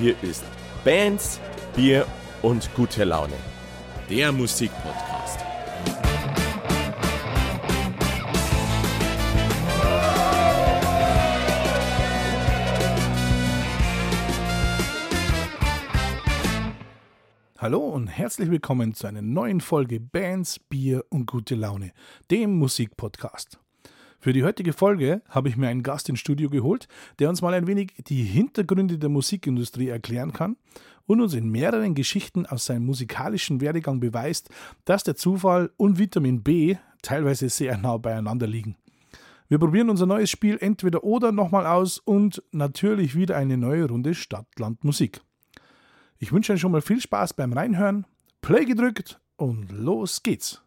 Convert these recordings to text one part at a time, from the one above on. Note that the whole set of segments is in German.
Hier ist Bands, Bier und gute Laune. Der Musikpodcast. Hallo und herzlich willkommen zu einer neuen Folge Bands, Bier und gute Laune, dem Musikpodcast. Für die heutige Folge habe ich mir einen Gast ins Studio geholt, der uns mal ein wenig die Hintergründe der Musikindustrie erklären kann und uns in mehreren Geschichten aus seinem musikalischen Werdegang beweist, dass der Zufall und Vitamin B teilweise sehr nah beieinander liegen. Wir probieren unser neues Spiel entweder oder nochmal aus und natürlich wieder eine neue Runde Stadt-Land Musik. Ich wünsche euch schon mal viel Spaß beim Reinhören. Play gedrückt und los geht's.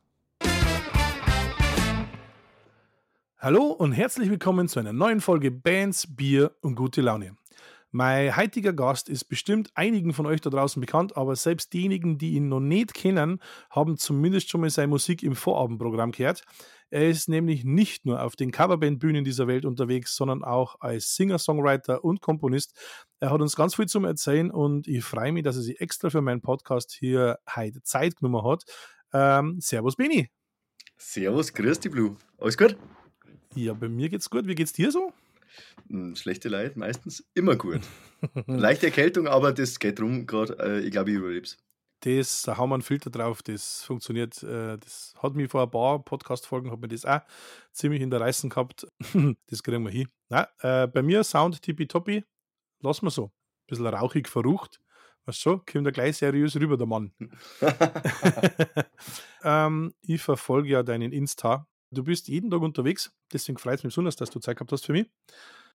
Hallo und herzlich willkommen zu einer neuen Folge Bands, Bier und gute Laune. Mein heutiger Gast ist bestimmt einigen von euch da draußen bekannt, aber selbst diejenigen, die ihn noch nicht kennen, haben zumindest schon mal seine Musik im Vorabendprogramm gehört. Er ist nämlich nicht nur auf den Coverband-Bühnen dieser Welt unterwegs, sondern auch als Singer, Songwriter und Komponist. Er hat uns ganz viel zum Erzählen und ich freue mich, dass er sich extra für meinen Podcast hier heute Zeit genommen hat. Ähm, servus, Beni. Servus, grüß dich, Blue. Alles gut? Ja, bei mir geht's gut. Wie geht's dir so? Hm, schlechte Leid, meistens immer gut. Leichte Erkältung, aber das geht rum gerade. Äh, ich glaube, ich überleb's das, da haben wir einen Filter drauf, das funktioniert. Äh, das hat mich vor ein paar Podcast-Folgen, hat mir das auch ziemlich in der Reißen gehabt. das kriegen wir hin. Na, äh, bei mir Sound tippitoppi, lassen wir so. Ein bisschen rauchig verrucht. Weißt du, kommt er gleich seriös rüber, der Mann. ähm, ich verfolge ja deinen Insta. Du bist jeden Tag unterwegs, deswegen freut es mich besonders, dass du Zeit gehabt hast für mich.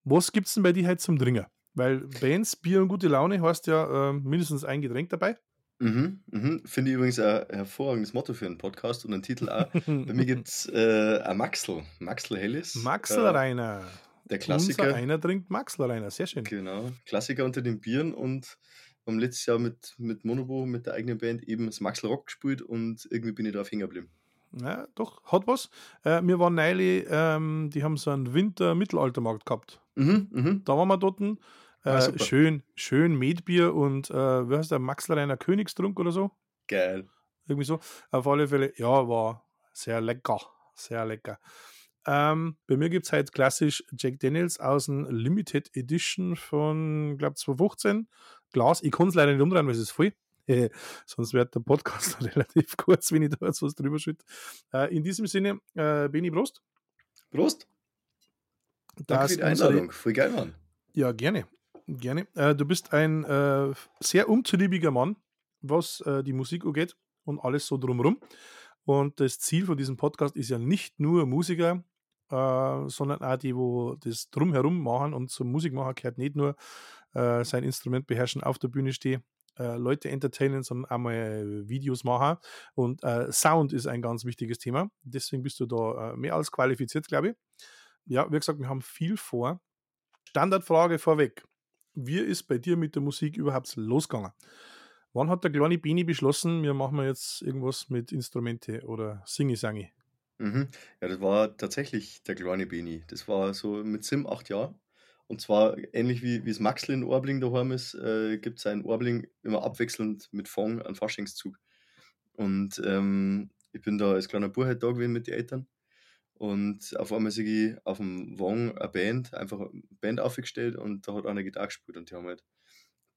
Was gibt es denn bei dir heute zum Dringen? Weil Bands, Bier und gute Laune hast ja äh, mindestens ein Getränk dabei. Mhm, mhm. Finde ich übrigens ein hervorragendes Motto für einen Podcast und einen Titel auch. Bei mir gibt es äh, ein Maxl, Maxl Hellis. Maxl äh, Rainer. Der Klassiker. Unser einer trinkt Maxl Rainer, sehr schön. Genau, Klassiker unter den Bieren und haben letztes Jahr mit, mit Monobo, mit der eigenen Band, eben das Maxl Rock gespielt und irgendwie bin ich da auf hängen geblieben. Ja, doch, hat was. Äh, wir waren neulich, ähm, die haben so einen Winter-Mittelaltermarkt gehabt. Mhm, mhm. Da waren wir dort Ah, äh, schön, schön Medbier und äh, wie heißt der, Maxlereiner Königstrunk oder so? Geil. Irgendwie so. Auf alle Fälle, ja, war sehr lecker. Sehr lecker. Ähm, bei mir gibt es halt klassisch Jack Daniels aus dem Limited Edition von, glaube 2015. Glas. Ich kann es leider nicht umdrehen, weil es ist voll. Äh, sonst wird der Podcast relativ kurz, wenn ich da jetzt was drüber schütte. Äh, in diesem Sinne, äh, Beni Prost. Prost. Danke für die Einladung. Voll geil, Mann. Ja, gerne. Gerne. Äh, du bist ein äh, sehr umtriebiger Mann, was äh, die Musik angeht und alles so drumherum. Und das Ziel von diesem Podcast ist ja nicht nur Musiker, äh, sondern auch die, wo das drumherum machen. Und zum Musikmacher gehört nicht nur äh, sein Instrument beherrschen, auf der Bühne stehen, äh, Leute entertainen, sondern auch mal Videos machen. Und Sound ist ein ganz wichtiges Thema. Deswegen bist du da mehr als qualifiziert, glaube ich. Ja, wie gesagt, wir haben viel vor. Standardfrage vorweg wie ist bei dir mit der Musik überhaupt losgegangen? Wann hat der kleine Bini beschlossen, wir machen jetzt irgendwas mit Instrumente oder Singi-Sangi? Mhm. Ja, das war tatsächlich der kleine Bini. Das war so mit Sim acht Jahren. Und zwar ähnlich wie, es Maxl in Orbling daheim ist, äh, gibt es ein Orbling immer abwechselnd mit Fong an Faschingszug. Und ähm, ich bin da als kleiner Bub halt da gewesen mit den Eltern. Und auf einmal sehe ich auf dem Wong eine Band, einfach eine Band aufgestellt und da hat einer Gitarre gespielt und die haben halt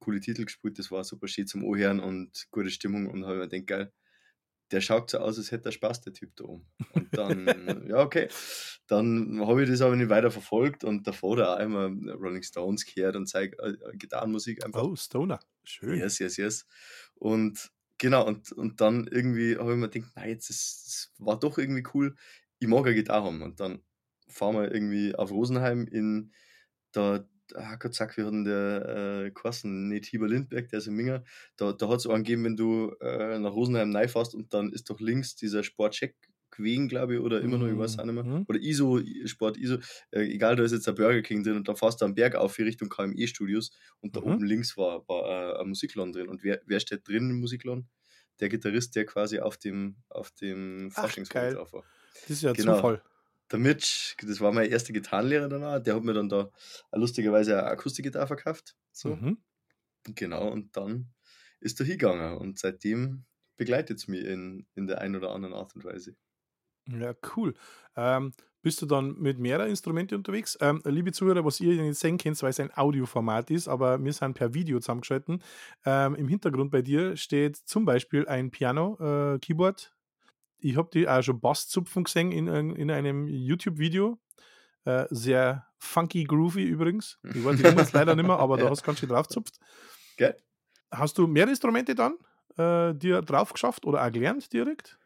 coole Titel gespielt. Das war super schön zum Ohren und gute Stimmung und habe mir gedacht, geil, der schaut so aus, als hätte er Spaß, der Typ da oben. Und dann, ja, okay. Dann habe ich das aber nicht weiter verfolgt und davor da auch immer Rolling Stones gehört und zeige äh, Gitarrenmusik einfach. Oh, Stoner. Schön. Yes, yes, yes. Und genau, und, und dann irgendwie habe ich mir gedacht, nein, jetzt ist, das war doch irgendwie cool ich mag eine Gitarre haben. Und dann fahren wir irgendwie auf Rosenheim in da, Gott sag, wir hatten der äh, Kosten, nicht Hieber Lindberg, der ist in Minger, da, da hat es auch angegeben, wenn du äh, nach Rosenheim fährst und dann ist doch links dieser Sportcheck gewesen, glaube ich, oder immer noch, ich weiß auch nicht mehr. Mhm. Oder ISO, Sport ISO, äh, egal, da ist jetzt der Burger King drin und da fährst du am Berg auf in Richtung KME-Studios und da mhm. oben links war, war äh, ein Musikladen drin. Und wer, wer steht drin im Musikladen? Der Gitarrist, der quasi auf dem, auf dem Faschingsfeld drauf war. Das ist ja genau. Zufall. Der Mitch, das war mein erster Gitarrenlehrer danach, der hat mir dann da lustigerweise eine Akustikgitarre verkauft. So. Mhm. Genau, und dann ist er hingegangen und seitdem begleitet es mich in, in der einen oder anderen Art und Weise. Ja, cool. Ähm, bist du dann mit mehreren Instrumenten unterwegs? Ähm, liebe Zuhörer, was ihr nicht sehen könnt, weil es ein Audioformat ist, aber wir sind per Video zusammengeschalten. Ähm, Im Hintergrund bei dir steht zum Beispiel ein Piano, äh, Keyboard. Ich habe die auch schon Basszupfen gesehen in, in einem YouTube-Video. Äh, sehr funky, groovy übrigens. Ich weiß die Nummern leider nicht mehr, aber da Ja. hast du ganz schön drauf zupft. Gell? Hast du mehr Instrumente dann äh, dir drauf geschafft oder auch gelernt direkt?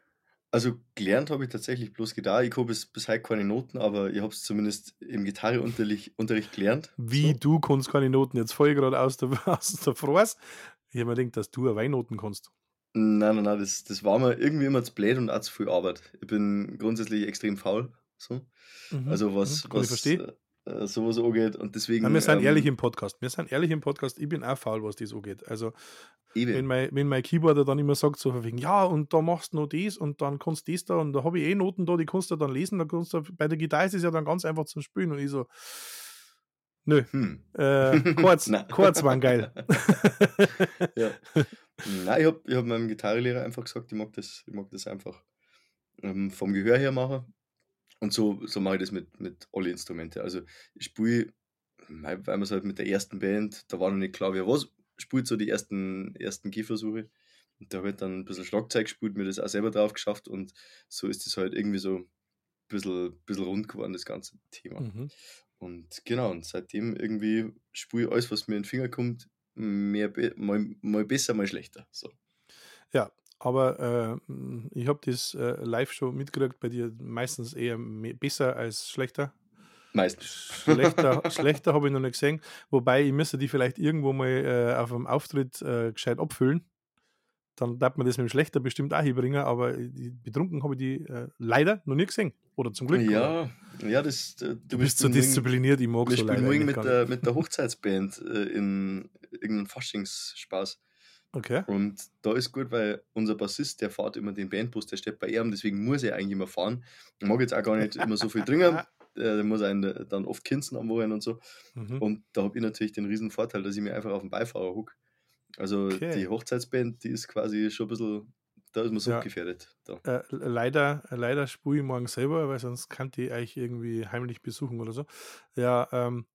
Also gelernt habe ich tatsächlich bloß Gitarre. Ich habe bis, bis heute keine Noten, aber ich habe es zumindest im Gitarreunterricht Unterricht gelernt. Wie So. du kannst keine Noten jetzt voll gerade aus der, aus der Frost. Ich habe mir gedacht, dass du Weinnoten kannst. Nein, nein, nein, das, das war mir irgendwie immer zu blöd und auch zu viel Arbeit. Ich bin grundsätzlich extrem faul. So. Mhm, Also was, mhm, was verstehen. äh, sowas angeht. Und deswegen. Nein, wir sind ähm, ehrlich im Podcast. Wir sind ehrlich im Podcast. Ich bin auch faul, was das angeht. Also, wenn eben. mein, wenn mein Keyboarder dann immer sagt, so wegen, ja, und da machst du noch das und dann kannst du das da und da habe ich eh Noten da, die kannst du dann lesen. Da kannst du, bei der Gitarre ist es ja dann ganz einfach zum Spielen. Und ich so, nö, Hm. äh, kurz, waren geil. ja. Nein, ich habe ich hab meinem Gitarrenlehrer einfach gesagt, ich mag das, ich mag das einfach ähm, vom Gehör her machen. Und so, so mache ich das mit, mit alle Instrumente. Also ich spiele, weil man es halt mit der ersten Band, da war noch nicht klar, wer was spielt, so die ersten, ersten Gehversuche. Und da wird dann ein bisschen Schlagzeug gespielt, mir das auch selber drauf geschafft und so ist es halt irgendwie so ein bisschen, bisschen rund geworden, das ganze Thema. Mhm. Und genau, und seitdem irgendwie spiele ich alles, was mir in den Finger kommt, mehr, mal, mal besser, mal schlechter. So. Ja, aber äh, ich habe das äh, live schon mitgekriegt, bei dir meistens eher besser als schlechter. Meistens. Schlechter, schlechter habe ich noch nicht gesehen. Wobei ich müsste die vielleicht irgendwo mal äh, auf einem Auftritt äh, gescheit abfüllen. Dann darf man das mit dem Schlechter bestimmt auch hinbringen, aber die, betrunken habe ich die äh, leider noch nie gesehen. Oder zum Glück. oder? Ja, ja, das. äh, Du bist so diszipliniert, ich mag so leider morgen eigentlich mit der, mit der Hochzeitsband äh, in irgendeinem Faschingsspaß. Okay. Und da ist gut, weil unser Bassist, der fährt immer den Bandbus, der steht bei ihm, deswegen muss er eigentlich immer fahren. Ich mag jetzt auch gar nicht immer so viel trinken. Äh, Der muss einen dann oft kinzen am Wochenende und so. Mhm. Und da habe ich natürlich den riesen Vorteil, dass ich mir einfach auf den Beifahrer huck. Also Okay. die Hochzeitsband, die ist quasi schon ein bisschen, da ist man so Ja. gefährdet. Äh, leider, leider spule ich morgen selber, weil sonst kann die euch irgendwie heimlich besuchen oder so. Ja, ähm,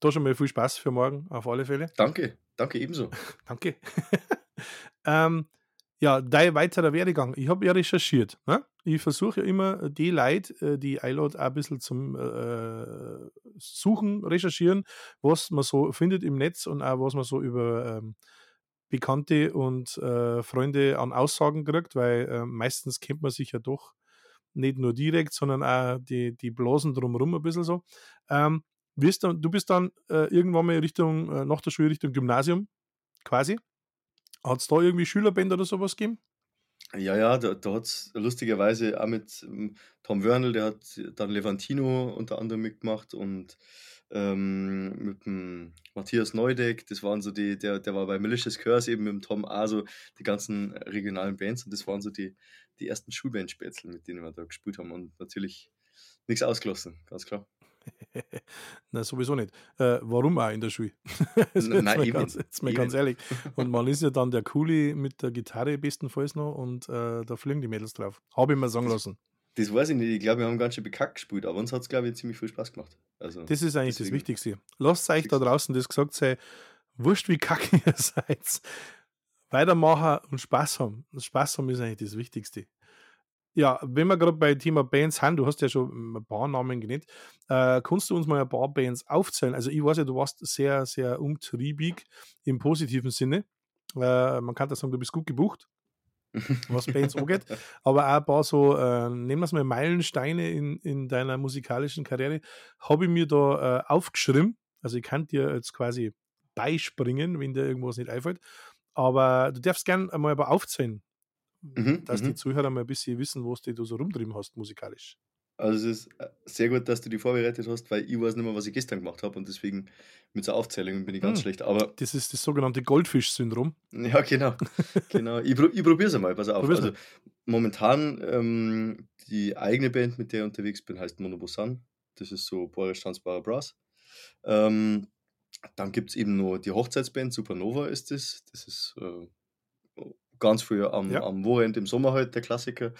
da schon mal viel Spaß für morgen, auf alle Fälle. Danke, danke ebenso. Danke. ähm, ja, dein weiterer Werdegang. Ich habe ja recherchiert. Ne? Ich versuche ja immer die Leute, äh, die iLoad auch ein bisschen zum äh, Suchen, recherchieren, was man so findet im Netz und auch was man so über ähm, Bekannte und äh, Freunde an Aussagen kriegt, weil äh, meistens kennt man sich ja doch nicht nur direkt, sondern auch die, die Blasen drumherum ein bisschen so. Ähm, bist dann, du bist dann äh, irgendwann mal Richtung, äh, nach der Schule Richtung Gymnasium quasi. Hat es da irgendwie Schülerband oder sowas gegeben? Ja, ja, da, da hat es lustigerweise auch mit ähm, Tom Wörnl, der hat dann Levantino unter anderem mitgemacht und ähm, mit dem Matthias Neudeck, das waren so die, der, der war bei Malicious Curse eben mit dem Tom A, so die ganzen regionalen Bands und das waren so die, die ersten Schulbandspätzle, mit denen wir da gespielt haben und natürlich nichts ausgelassen, ganz klar. Na, sowieso nicht. Äh, warum auch in der Schule? jetzt N- nein, mal, ganz, jetzt mal eben. ganz ehrlich. Und man ist ja dann der Coole mit der Gitarre bestenfalls noch und äh, da fliegen die Mädels drauf. Habe ich mir sagen lassen. Das weiß ich nicht, ich glaube, wir haben ganz schön bekackt gespielt, aber uns hat es, glaube ich, ziemlich viel Spaß gemacht. Also, Das ist eigentlich das deswegen. Wichtigste. Lasst euch da draußen das gesagt sein, wurscht wie kacke ihr seid. Weitermachen und Spaß haben. Spaß haben ist eigentlich das Wichtigste. Ja, wenn wir gerade bei Thema Bands sind, du hast ja schon ein paar Namen genannt, äh, kannst du uns mal ein paar Bands aufzählen? Also ich weiß ja, du warst sehr, sehr umtriebig im positiven Sinne. Äh, man kann da sagen, du bist gut gebucht, was Bands angeht, aber auch ein paar so, äh, nehmen wir es mal Meilensteine in, in deiner musikalischen Karriere, habe ich mir da äh, aufgeschrieben. Also ich kann dir jetzt quasi beispringen, wenn dir irgendwas nicht einfällt. Aber du darfst gern einmal aber aufzählen, Mhm, dass die mhm. Zuhörer mal ein bisschen wissen, was du so rumtrieben hast musikalisch. Also es ist äh, sehr gut, dass du die vorbereitet hast, weil ich weiß nicht mehr, was ich gestern gemacht habe und deswegen mit so Aufzählungen bin ich ganz Hm. schlecht. Aber Das ist das sogenannte Goldfisch-Syndrom. ja, genau. genau. Ich, pro, ich probiere es einmal, pass auf. Probier's Also momentan ähm, die eigene Band, mit der ich unterwegs bin, heißt Monobosan. Das ist so Boris Tanzbarer Brass. Ähm, dann gibt es eben noch die Hochzeitsband, Supernova ist das. Das ist äh, ganz früh am, Ja. am Wochenende im Sommer halt der Klassiker.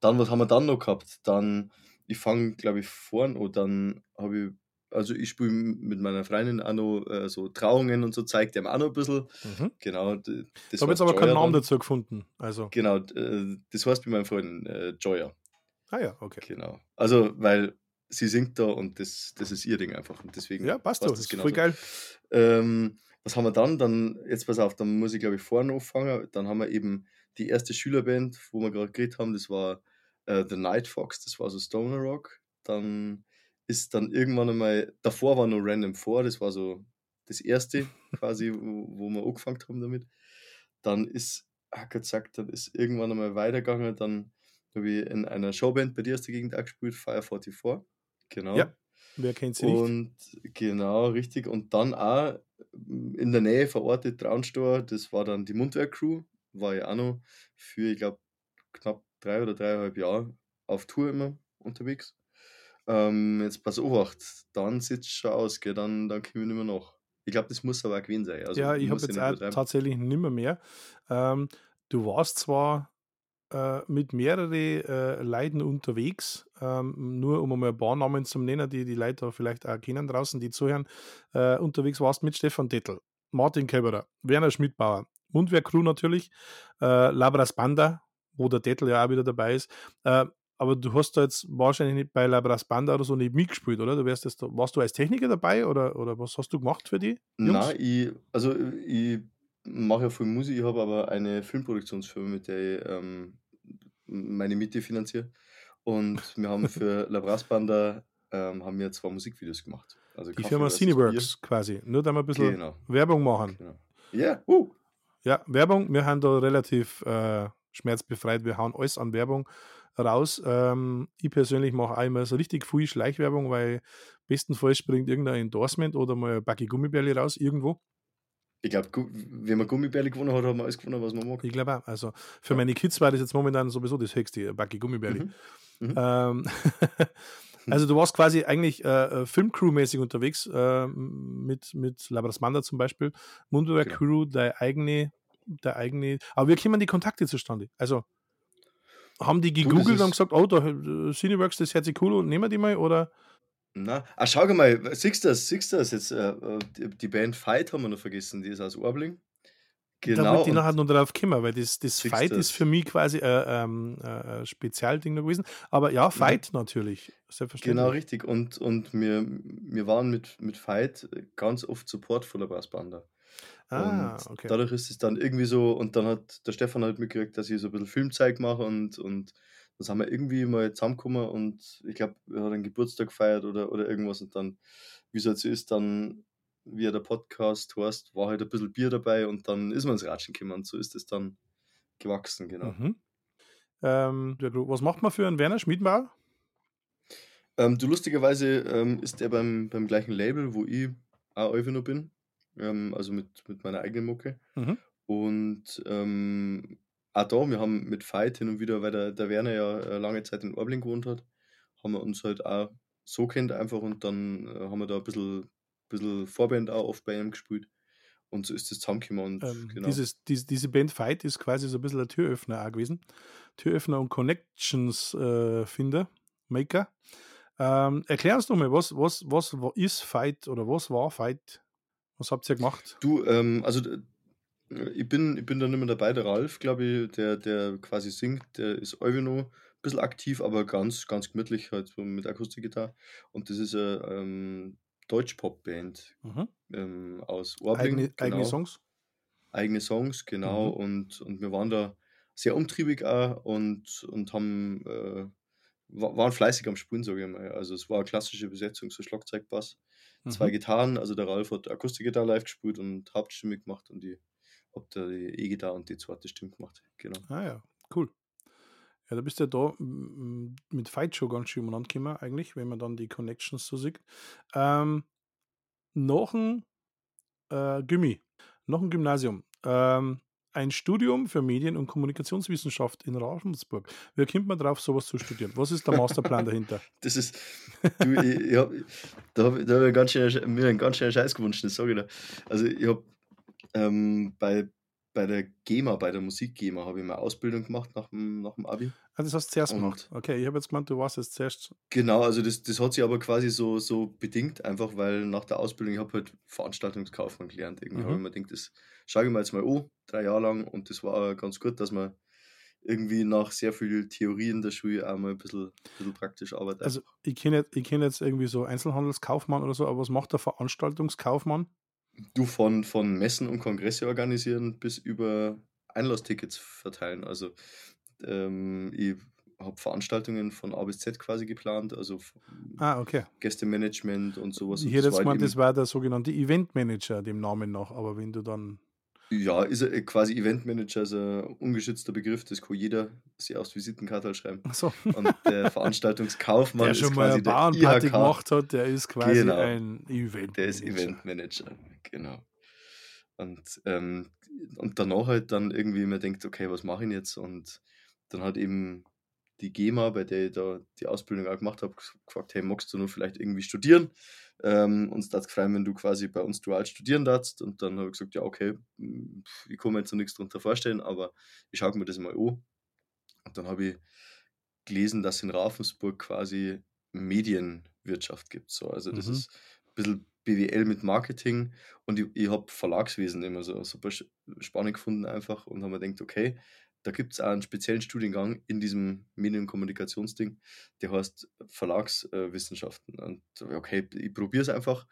Dann, was haben wir dann noch gehabt? Dann, ich fange, glaube ich, vorn und dann habe ich, also ich spiele mit meiner Freundin auch noch äh, so Trauungen und so, zeigt dem auch noch ein bisschen. Mhm. Genau. Das Da habe jetzt aber keinen Joya Namen dann. dazu gefunden. Also, Genau, äh, das heißt bei meinem Freund äh, Joya. ah ja, okay. Genau. Also, weil sie singt da und das, das ist ihr Ding einfach. Und deswegen Ja, passt doch. Das ist voll genauso. geil. Ähm, was haben wir dann? Dann, jetzt pass auf, dann muss ich glaube ich vorne anfangen. Dann haben wir eben die erste Schülerband, wo wir gerade geredet haben, das war äh, The Night Fox, das war so Stoner Rock. Dann ist dann irgendwann einmal, davor war nur Random 4, das war so das erste quasi, wo, wo wir angefangen haben damit. Dann ist, hat gesagt, dann ist irgendwann einmal weitergegangen. Dann habe ich in einer Showband bei dir aus der Gegend auch gespielt, Fire 44. Genau. Ja, wer kennt sie nicht? Und genau, richtig. Und dann auch in der Nähe verortet Traunstor, das war dann die Mundwerk-Crew, war ja auch noch für, ich glaube, knapp drei oder dreieinhalb Jahre auf Tour immer unterwegs. Ähm, jetzt pass auf, acht, dann sieht es schon aus, gell? Dann, dann kommen wir nicht mehr nach. Ich glaube, das muss aber auch gewesen sein. Also, ja, ich habe jetzt nicht auch tatsächlich nimmer mehr. Ähm, du warst zwar äh, mit mehreren äh, Leuten unterwegs, ähm, nur um einmal ein paar Namen zu nennen, die die Leute vielleicht auch kennen draußen, die zuhören. Äh, unterwegs warst mit Stefan Dettel, Martin Käberer, Werner Schmidbauer, Mundwerk Crew natürlich, äh, Labras Banda, wo der Dettel ja auch wieder dabei ist. Äh, aber du hast da jetzt wahrscheinlich nicht bei Labras Banda oder so nicht mitgespielt, oder? Du wärst jetzt warst du als Techniker dabei oder, oder was hast du gemacht für die? Jungs? Nein, ich, also ich mache ja viel Musik, ich habe aber eine Filmproduktionsfirma, mit der ich ähm, meine Miete finanziere. Und wir haben für Labras Banda ähm, haben wir zwei Musikvideos gemacht. Also Die Firma Cineworks quasi. Nur da mal ein bisschen Genau, Werbung machen. genau. Ja, uh, Ja, Werbung, wir haben da relativ äh, schmerzbefreit. Wir hauen alles an Werbung raus. Ähm, ich persönlich mache auch immer so richtig viel Schleichwerbung, weil bestenfalls springt irgendein Endorsement oder mal ein Backe Gummibärli raus irgendwo. Ich glaube, wenn man Gummibärli gewonnen hat, haben wir alles gewonnen, was man mag. Ich glaube auch. Also für Ja. meine Kids war das jetzt momentan sowieso das höchste, ein Backe Gummibärli. Mhm. Mhm. Ähm, also du warst quasi eigentlich äh, äh, Filmcrew-mäßig unterwegs äh, mit, mit Labras Manda zum Beispiel. Mundwerk Genau. Crew, der eigene, der eigene. Aber wie kommen die Kontakte zustande? Also haben die gegoogelt und gesagt, oh, da äh, Cineworks, das hört sich cool und nehmen wir die mal? Oder Na, ah, schau mal, siehst du das, siehst du das jetzt? Äh, äh, die, Band Fight haben wir noch vergessen, die ist aus Orbling. da Genau. wollte ich und- nachher noch drauf kommen, weil das, das Fight das. ist für mich quasi äh, ähm, äh, ein Spezialding noch gewesen. Aber ja, Fight natürlich, selbstverständlich. Genau, richtig. Und, und wir, wir waren mit, mit Fight ganz oft Support von der Brassbanda. Ah, und okay. dadurch ist es dann irgendwie so, und dann hat der Stefan halt mitgekriegt, dass ich so ein bisschen Filmzeug mache und, und dann sind wir irgendwie mal zusammengekommen und ich glaube, er hat einen Geburtstag gefeiert oder, oder irgendwas und dann, wie es halt so ist, dann, wie er der Podcast heißt, war halt ein bisschen Bier dabei und dann ist man ins Ratschen gekommen und so ist es dann gewachsen, genau. Mhm. Ähm, was macht man für einen Werner Schmiedbauer? Ähm, du, lustigerweise ähm, ist er beim, beim gleichen Label, wo ich auch noch bin. Ähm, also mit, mit meiner eigenen Mucke. Mhm. Und ähm, auch da, wir haben mit Fight hin und wieder, weil der, der Werner ja äh, lange Zeit in Orbling gewohnt hat, haben wir uns halt auch so kennt einfach und dann äh, haben wir da ein bisschen, bisschen Vorband auch oft bei ihm gespielt. Und so ist das zusammengekommen. Und Ähm, genau. dieses, diese, diese Band Fight ist quasi so ein bisschen ein Türöffner auch gewesen. Türöffner und Connections-Finder, Maker. Ähm, erklär uns doch mal, was, was, was wa- ist Fight oder was war Fight? Was habt ihr gemacht? Du, ähm, also ich bin, ich bin da nicht mehr dabei, der Ralf, glaube ich, der, der quasi singt, der ist noch ein bisschen aktiv, aber ganz, ganz gemütlich halt so mit Akustikgitarre. Und das ist eine ähm, Deutsch-Pop-Band Mhm. ähm, aus Orbling. Eigene, eigene genau. Songs? eigene Songs, genau. Mhm. Und, und wir waren da sehr umtriebig auch und, und haben, äh, wa- waren fleißig am Spulen, sage ich mal. Also es war eine klassische Besetzung, so Schlagzeug, Bass, zwei Mhm. Gitarren. Also der Ralf hat Akustikgitarre live gespielt und Hauptstimme gemacht und ich da die E-Gitarre und die zweite Stimme gemacht. Genau. Ah ja, cool. Ja, da bist du ja da mit Fight schon ganz schön umeinander gekommen, eigentlich, wenn man dann die Connections so sieht. Ähm, nach dem äh, Gimmi, nach dem Gymnasium, ähm, ein Studium für Medien- und Kommunikationswissenschaft in Ravensburg. Wie kommt man drauf, sowas zu studieren? Was ist der Masterplan dahinter? Das ist, du, ich, ich hab, da habe da hab ich ganz schön, mir einen ganz schönen Scheiß gewünscht, das sage ich dir. Also ich habe ähm, bei, bei der GEMA, bei der Musik-GEMA, habe ich meine Ausbildung gemacht nach dem, nach dem Abi. Ah, das hast du zuerst Und- gemacht. Okay, ich habe jetzt gemeint, du warst jetzt zuerst. Genau, also das, das hat sich aber quasi so, so bedingt, einfach weil nach der Ausbildung, ich habe halt Veranstaltungskaufmann gelernt. Irgendwie Mhm. habe ich mir gedacht, das schaue ich mir jetzt mal an, drei Jahre lang. Und das war ganz gut, dass man irgendwie nach sehr viel Theorie in der Schule auch mal ein bisschen, ein bisschen praktisch arbeitet. Also, ich kenne jetzt, ich kenn jetzt irgendwie so Einzelhandelskaufmann oder so, aber was macht der Veranstaltungskaufmann? Du von, von Messen und Kongresse organisieren bis über Einlasstickets verteilen. Also ähm, ich habe Veranstaltungen von A bis Z quasi geplant, also Ah, okay. Gästemanagement und sowas. Ich hätte das jetzt gemeint, das war der sogenannte Eventmanager, dem Namen nach, aber wenn du dann. Ja, ist er, äh, quasi Eventmanager, ist ein ungeschützter Begriff, das kann jeder sich aufs Visitenkartel schreiben. Achso, Und der Veranstaltungskaufmann der schon mal quasi eine Bauernparty IHK, gemacht hat, der ist quasi Genau. ein Event. der ist Eventmanager, genau. Und, ähm, und danach halt dann irgendwie mir denkt, okay, was mache ich jetzt? Und dann hat eben die GEMA, bei der ich da die Ausbildung auch gemacht habe, gefragt, hey, magst du nur vielleicht irgendwie studieren? Ähm, uns das gefallen, wenn du quasi bei uns dual studieren darfst. Und dann habe ich gesagt, ja, okay, mm, ich kann mir jetzt noch nichts darunter vorstellen, aber ich schaue mir das mal an. Und dann habe ich gelesen, dass in Ravensburg quasi Medienwirtschaft gibt. So. Also das Mhm. ist ein bisschen BWL mit Marketing und ich, ich habe Verlagswesen immer so super spannend gefunden einfach und habe mir gedacht, okay, da gibt es einen speziellen Studiengang in diesem Medien- und Kommunikationsding, der heißt Verlagswissenschaften. Und okay, ich probiere es einfach.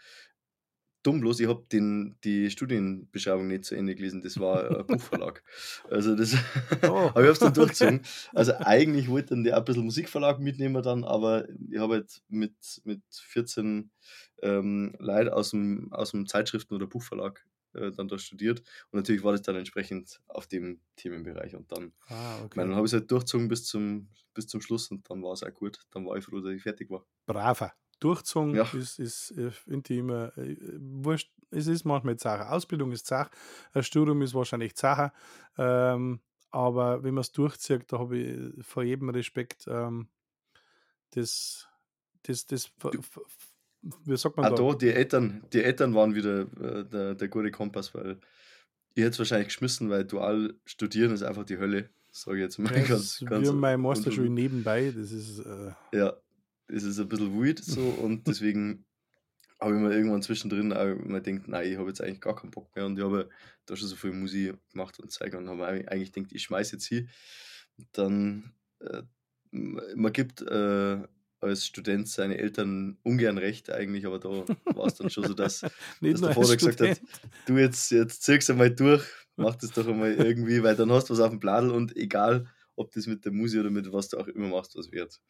Dumm bloß, ich habe die Studienbeschreibung nicht zu Ende gelesen, das war ein Buchverlag. Also das Oh. aber ich habe es dann durchgezogen. Also eigentlich wollte dann der auch ein bisschen Musikverlag mitnehmen dann, aber ich habe halt mit, mit 14 ähm, Leuten aus dem, aus dem Zeitschriften- oder Buchverlag äh, dann da studiert und natürlich war das dann entsprechend auf dem Themenbereich und dann, Ah, okay. dann habe ich es halt durchgezogen bis zum, bis zum Schluss und dann war es auch gut. Dann war ich froh, dass ich fertig war. Braver. Durchzogen Ja. ist, ist äh, immer äh, wurscht. Es ist manchmal Sache. Ausbildung ist Sache, ein Studium ist wahrscheinlich Sache. Ähm, aber wenn man es durchzieht, da habe ich vor jedem Respekt ähm, das, das, das, wie sagt man Auch da? da, die Eltern, die Eltern waren wieder äh, der, der gute Kompass, weil ich hätte es wahrscheinlich geschmissen, weil dual studieren ist einfach die Hölle, sage ich jetzt mal Ja, das ganz, ganz wie meine Masterschule nebenbei. Das ist äh, Ja, es ist ein bisschen weird so und deswegen habe ich mir irgendwann zwischendrin auch immer gedacht, nein, ich habe jetzt eigentlich gar keinen Bock mehr und ich habe da schon so viel Musik gemacht und Zeug und habe mir eigentlich gedacht, ich schmeiße jetzt hier. Und dann, äh, man gibt äh, als Student seine Eltern ungern recht eigentlich, aber da war es dann schon so, dass, dass der Vater gesagt hat, du jetzt, jetzt ziehst einmal durch, mach das doch einmal irgendwie, weil dann hast du was auf dem Bladel und egal, ob das mit der Musik oder mit was du auch immer machst, was wird.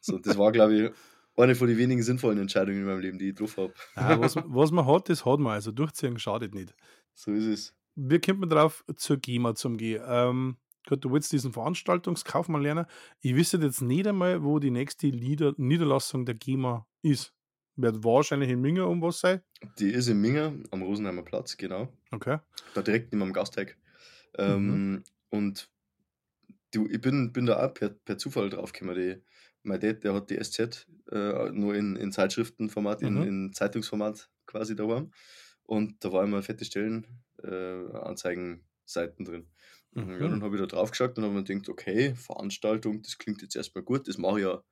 So, das war, glaube ich, eine von den wenigen sinnvollen Entscheidungen in meinem Leben, die ich getroffen habe. Ja, was, was man hat, das hat man. Also durchziehen schadet nicht. So ist es. Wie kommt man drauf, zur GEMA zum Gehen? Ähm, gut, du willst diesen Veranstaltungskaufmann lernen. Ich wüsste jetzt nicht einmal, wo die nächste Nieder Niederlassung der GEMA ist. Wird wahrscheinlich in Minga um was sein. Die ist in Minga am Rosenheimer Platz, genau. Okay. Da direkt neben am Gasteig. Ähm, Und du, ich bin, bin da auch per, per Zufall drauf gekommen. Die, mein Dad, der hat die SZ äh, nur in, in Zeitschriftenformat, in, Mhm. in Zeitungsformat quasi daheim. Und da war immer fette Stellen, äh, Anzeigenseiten drin. Mhm. Ja, dann habe ich da drauf geschaut und habe mir gedacht, okay, Veranstaltung, das klingt jetzt erstmal gut. Das mache ich ja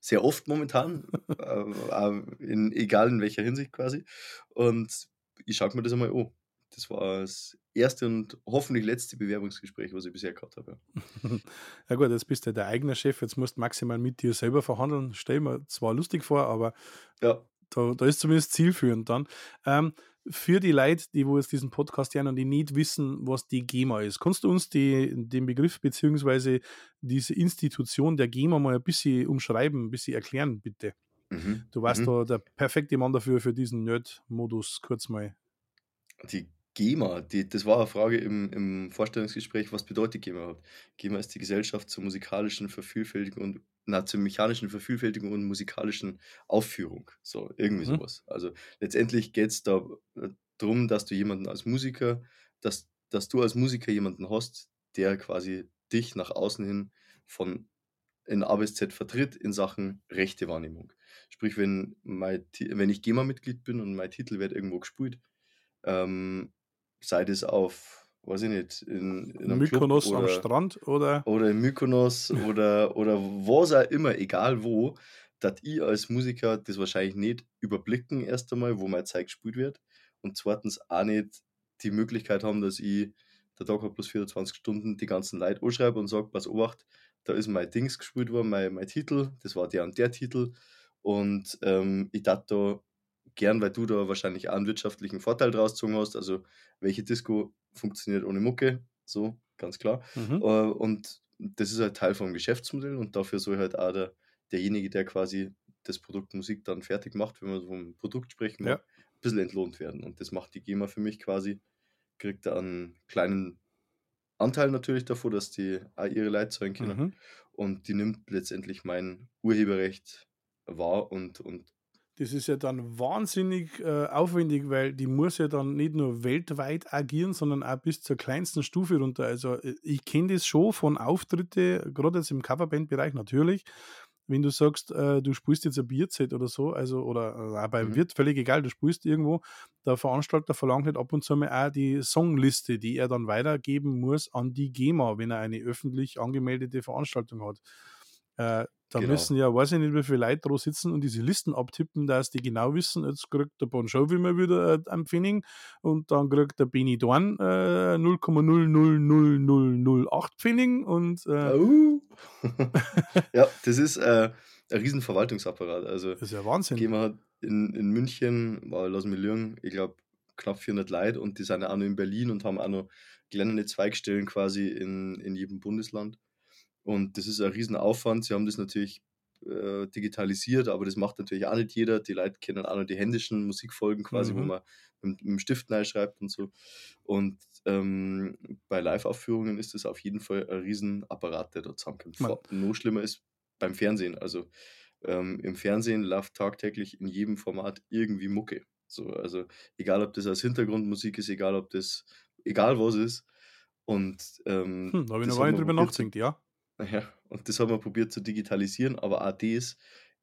sehr oft momentan, äh, in, egal in welcher Hinsicht quasi. Und ich schaue mir das einmal an. Das war das erste und hoffentlich letzte Bewerbungsgespräch, was ich bisher gehabt habe. Ja gut, jetzt bist du der eigene Chef, jetzt musst du maximal mit dir selber verhandeln. Stell mir zwar lustig vor, aber Ja, da, da ist zumindest zielführend dann. Ähm, für die Leute, die wo jetzt diesen Podcast hören und die nicht wissen, was die GEMA ist, kannst du uns die, den Begriff beziehungsweise diese Institution der GEMA mal ein bisschen umschreiben, ein bisschen erklären, bitte? mhm. Du warst mhm. da der perfekte Mann dafür, für diesen Nerd-Modus kurz mal. Die GEMA, die, das war eine Frage im, im Vorstellungsgespräch, was bedeutet GEMA überhaupt? GEMA ist die Gesellschaft zur musikalischen Vervielfältigung und na, zur mechanischen Vervielfältigung und musikalischen Aufführung. So, irgendwie Mhm. sowas. Also letztendlich geht es da darum, dass du jemanden als Musiker, dass, dass du als Musiker jemanden hast, der quasi dich nach außen hin von in A bis Z vertritt in Sachen Rechtewahrnehmung. Sprich, wenn, mein, wenn ich GEMA-Mitglied bin und mein Titel wird irgendwo gespielt, ähm, sei das auf, weiß ich nicht, in, in einem Mykonos Club am oder, Strand oder? oder in Mykonos oder, oder was auch immer, egal wo, dass ich als Musiker das wahrscheinlich nicht überblicken, erst einmal, wo mein Zeit gespielt wird. Und zweitens auch nicht die Möglichkeit haben, dass ich, der Tag hat plus 24 Stunden, die ganzen Leute anschreibe und sage, pass Obacht, da ist mein Dings gespielt worden, mein, mein Titel, das war der und der Titel. Und ähm, ich dachte da gern, weil du da wahrscheinlich auch einen wirtschaftlichen Vorteil draus gezogen hast, also welche Disco funktioniert ohne Mucke, so, ganz klar. Mhm. Äh, und das ist halt Teil vom Geschäftsmodell und dafür soll halt auch der, derjenige, der quasi das Produkt Musik dann fertig macht, wenn man vom Produkt sprechen Ja. mag, ein bisschen entlohnt werden. Und das macht die GEMA für mich quasi, kriegt da einen kleinen Anteil natürlich davon, dass die auch ihre Leute zahlen können. Mhm. Und die nimmt letztendlich mein Urheberrecht wahr und, und Das ist ja dann wahnsinnig äh, aufwendig, weil die muss ja dann nicht nur weltweit agieren, sondern auch bis zur kleinsten Stufe runter. Also äh, ich kenne das schon von Auftritte, gerade jetzt im Coverband-Bereich natürlich. Wenn du sagst, äh, du spielst jetzt ein Bierset oder so, also oder äh, beim Mhm. Wirt, völlig egal, du spielst irgendwo, der Veranstalter verlangt halt ab und zu mal auch die Songliste, die er dann weitergeben muss an die GEMA, wenn er eine öffentlich angemeldete Veranstaltung hat. Äh, da Genau. müssen ja, weiß ich nicht, wie viele Leute da sitzen und diese Listen abtippen, dass die genau wissen, jetzt kriegt der Bon Jovi mal wieder äh, einen Pfennig und dann kriegt der Benny Dorn äh, 0,000008 Pfennig und äh, Au. ja, das ist äh, ein riesen Verwaltungsapparat. Also das ist ja Wahnsinn. GEMA hat in, in München, war, lass mich lügen, ich glaube knapp 400 Leute und die sind ja auch noch in Berlin und haben auch noch kleine Zweigstellen quasi in, in jedem Bundesland. Und das ist ein riesen Aufwand. Sie haben das natürlich äh, digitalisiert, aber das macht natürlich auch nicht jeder. Die Leute kennen auch noch die händischen Musikfolgen quasi, wo Mhm. man mit, mit dem Stift schreibt und so. Und ähm, bei Live-Aufführungen ist das auf jeden Fall ein riesen Apparat, der da zusammenkommt. Noch schlimmer ist beim Fernsehen. Also ähm, im Fernsehen läuft tagtäglich in jedem Format irgendwie Mucke. So, also egal, ob das als Hintergrundmusik ist, egal, ob das, egal was ist. Und ähm, Hm, da habe ich noch gar nicht drüber nachgedacht, ja. Ja, und das haben wir probiert zu digitalisieren, aber auch das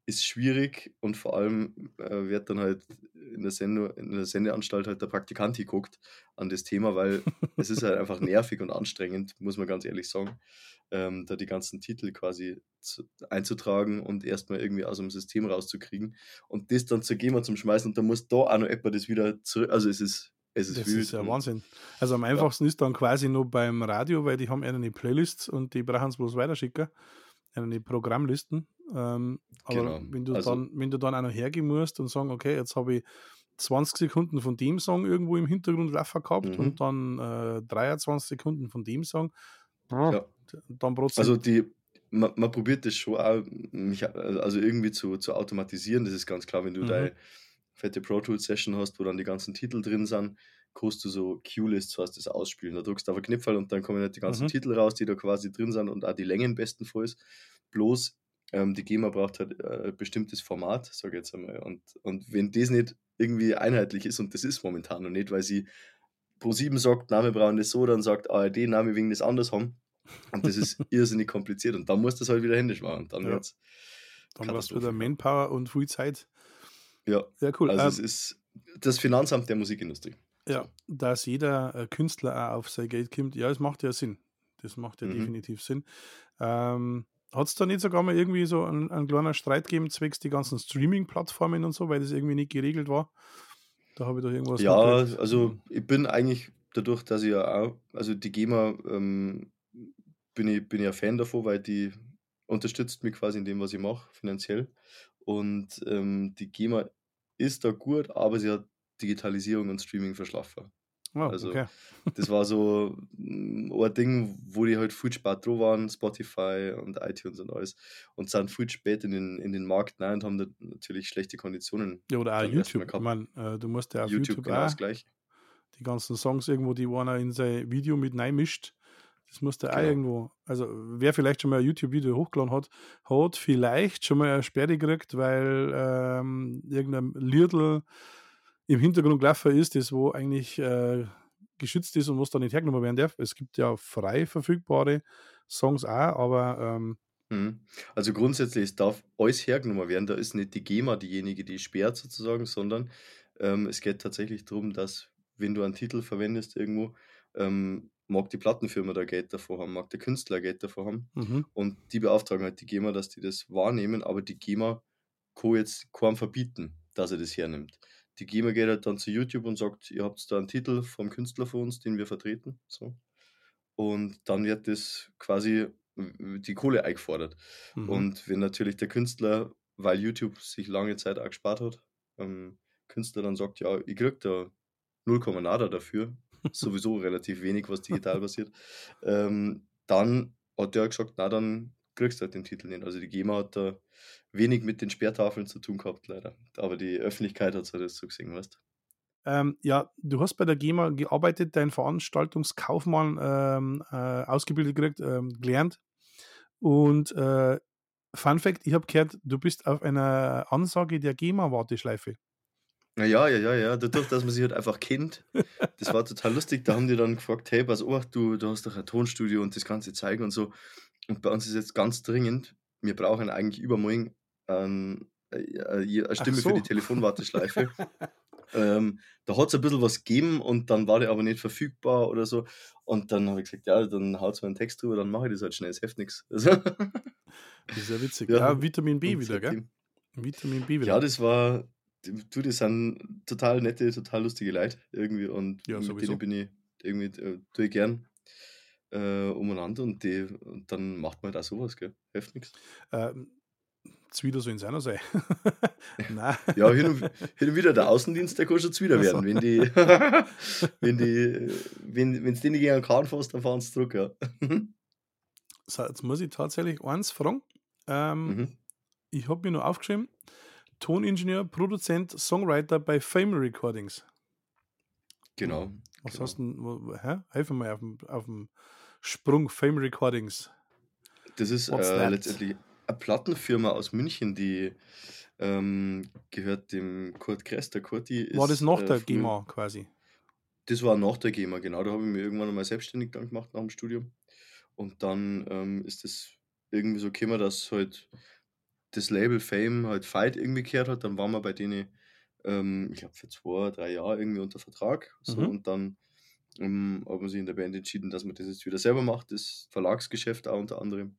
ist schwierig und vor allem äh, wird dann halt in der, Sendung, in der Sendeanstalt halt der Praktikant geguckt an das Thema, weil es ist halt einfach nervig und anstrengend, muss man ganz ehrlich sagen, ähm, da die ganzen Titel quasi zu, einzutragen und erstmal irgendwie aus dem System rauszukriegen. Und das dann zur GEMA zum Schmeißen und dann muss da auch noch etwa das wieder zurück, also es ist, es ist Das wild. ist ja und- Wahnsinn. Also am einfachsten ist dann quasi nur beim Radio, weil die haben ja eine Playlists und die brauchen es bloß weiterschicken. Eine Programmlisten. Ähm, aber Genau. wenn du Also- dann, wenn du dann auch noch hergehen musst und sagen, okay, jetzt habe ich 20 Sekunden von dem Song irgendwo im Hintergrund laufen gehabt Mhm. und dann äh, 23 Sekunden von dem Song, Ja. dann brauchst Also die, man, man probiert das schon auch, mich, also irgendwie zu, zu automatisieren, das ist ganz klar, wenn du Mhm. deine fette Pro Tools Session hast, wo dann die ganzen Titel drin sind, kannst du so Q-Lists, hast das ausspielen. Da drückst du auf einen Knipfel und dann kommen halt die ganzen Mhm. Titel raus, die da quasi drin sind und auch die Längen bestenfalls. Bloß ähm, die GEMA braucht halt äh, ein bestimmtes Format, sage ich jetzt einmal. Und, und wenn das nicht irgendwie einheitlich ist, und das ist momentan noch nicht, weil sie Pro7 sagt, Name brauchen das so, dann sagt ARD, Name wegen das anders haben. Und das ist irrsinnig kompliziert. Und dann muss das halt wieder händisch machen. Dann Ja. wird's dann brauchst du wieder. Manpower und viel Zeit. Ja, Ja, cool. also Ähm, es ist das Finanzamt der Musikindustrie. Ja, dass jeder äh, Künstler auch auf sein Geld kommt, ja, das macht ja Sinn. Das macht ja Mhm. definitiv Sinn. Ähm, Hat es da nicht sogar mal irgendwie so einen, einen kleinen Streit gegeben zwecks die ganzen Streaming-Plattformen und so, weil das irgendwie nicht geregelt war? Da habe ich doch irgendwas. Ja, also ich bin eigentlich dadurch, dass ich ja auch, also die GEMA ähm, bin ich, bin ich ein Fan davon, weil die unterstützt mich quasi in dem, was ich mache, finanziell. Und ähm, die GEMA ist da gut, aber sie hat Digitalisierung und Streaming verschlafen. Oh, also- okay. Das war so mm, ein Ding, wo die halt viel spät dran waren, Spotify und iTunes und alles, und sind viel spät in den, in den Markt rein und haben da natürlich schlechte Konditionen. Ja, oder auch YouTube. Ich meine, äh, du musst ja auf YouTube, YouTube, genau auch das gleiche. die ganzen Songs irgendwo, die einer in sein Video mit mischt. Das musst du auch Genau. irgendwo, also wer vielleicht schon mal ein YouTube-Video hochgeladen hat, hat vielleicht schon mal eine Sperre gekriegt, weil ähm, irgendein Liedl im Hintergrund gelaufen ist, das wo eigentlich äh, geschützt ist und was da nicht hergenommen werden darf. Es gibt ja frei verfügbare Songs auch, aber ähm, Mhm. Also grundsätzlich, es darf alles hergenommen werden. Da ist nicht die GEMA diejenige, die sperrt sozusagen, sondern ähm, es geht tatsächlich darum, dass wenn du einen Titel verwendest irgendwo, ähm, mag die Plattenfirma da Geld davor haben, mag der Künstler Geld davor haben. mhm. Und die beauftragen halt die GEMA, dass die das wahrnehmen, aber die GEMA kann jetzt kaum verbieten, dass er das hernimmt. Die GEMA geht halt dann zu YouTube und sagt, ihr habt da einen Titel vom Künstler von uns, den wir vertreten. So. Und dann wird das quasi die Kohle eingefordert. Mhm. Und wenn natürlich der Künstler, weil YouTube sich lange Zeit auch gespart hat, ähm, Künstler dann sagt, ja, ich krieg da 0, nada dafür, sowieso relativ wenig, was digital passiert, ähm, dann hat der gesagt, na, dann kriegst du halt den Titel nicht. Also die GEMA hat da wenig mit den Sperrtafeln zu tun gehabt, leider. Aber die Öffentlichkeit hat halt das so gesehen, weißt Ähm, ja, du hast bei der GEMA gearbeitet, dein Veranstaltungskaufmann ähm, äh, ausgebildet gekriegt, ähm, gelernt. Und äh, Fun Fact: Ich habe gehört, du bist auf einer Ansage der GEMA-Warteschleife. Ja, ja, ja, ja. Dadurch, dass man sich halt einfach kennt, das war total lustig. Da haben die dann gefragt, hey, pass auf, du, du hast doch ein Tonstudio und das Ganze zeigen und so. Und bei uns ist jetzt ganz dringend, wir brauchen eigentlich übermorgen ähm, äh, äh, eine Stimme so. für die Telefonwarteschleife. ähm, da hat es ein bisschen was gegeben und dann war der aber nicht verfügbar oder so. Und dann habe ich gesagt, ja, dann haut mal einen Text drüber, dann mache ich das halt schnell, es hilft nichts. Also, Das ist ja witzig. Ja. Ja, Vitamin B wieder, gell? Vitamin B wieder. Ja, das war, du, das sind total nette, total lustige Leute irgendwie und Ja, mit sowieso. denen bin ich irgendwie, äh, tue ich gern äh, umeinander und, die, und dann macht man halt auch sowas, gell? Hilft nichts. Ähm, jetzt wieder so in seiner Sei. Nein. Ja, hin und, hin und wieder der Außendienst, der kann schon so. werden. Wenn die, wenn die, wenn es denen gegen einen Kahn fährst, dann fahren sie zurück, ja. So, jetzt muss ich tatsächlich eins fragen. Ähm, mhm. Ich habe mir nur aufgeschrieben: Toningenieur, Produzent, Songwriter bei Fame Recordings. Genau. Was genau. hast du Hä? Helfen mal auf dem, auf dem Sprung. Fame Recordings. Das ist äh, that? letztendlich eine Plattenfirma aus München, die ähm, gehört dem Kurt Kress. Der Kurti ist. War das nach äh, der GEMA quasi? Das war nach der GEMA, genau. Da habe ich mich irgendwann einmal selbstständig dann gemacht nach dem Studium. Und dann ähm, ist es irgendwie so gekommen, dass halt das Label Fame halt Fight irgendwie gehört hat. Dann waren wir bei denen, ähm, ich glaube, für zwei, drei Jahre irgendwie unter Vertrag. So, Mhm. Und dann ähm, hat man sich in der Band entschieden, dass man das jetzt wieder selber macht, das Verlagsgeschäft auch unter anderem.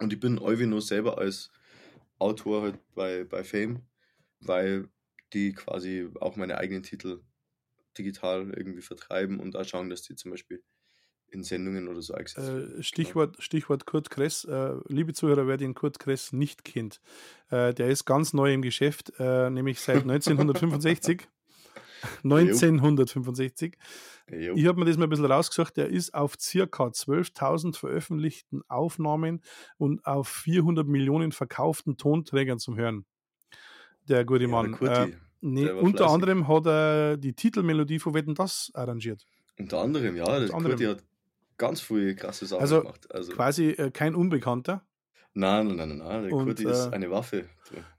Und ich bin nur selber als Autor halt bei, bei Fame, weil die quasi auch meine eigenen Titel digital irgendwie vertreiben und auch schauen, dass die zum Beispiel in Sendungen oder so eingesetzt. Äh, Stichwort, Stichwort Kurt Kress. Äh, liebe Zuhörer, wer den Kurt Kress nicht kennt, äh, der ist ganz neu im Geschäft, äh, nämlich seit 1965. 1965. Jo. Ich habe mir das mal ein bisschen rausgesucht. Der ist auf circa 12.000 veröffentlichten Aufnahmen und auf 400 Millionen verkauften Tonträgern zum Hören. Der gute Ja, der Mann. Äh, nee, unter anderem hat er die Titelmelodie von Wetten das arrangiert. Unter anderem, ja, der anderem. Kurti hat ganz viele krasse Sachen Also, gemacht. Also, Quasi äh, kein Unbekannter. nein, nein, nein, nein, der Und, Kurti ist äh, eine Waffe.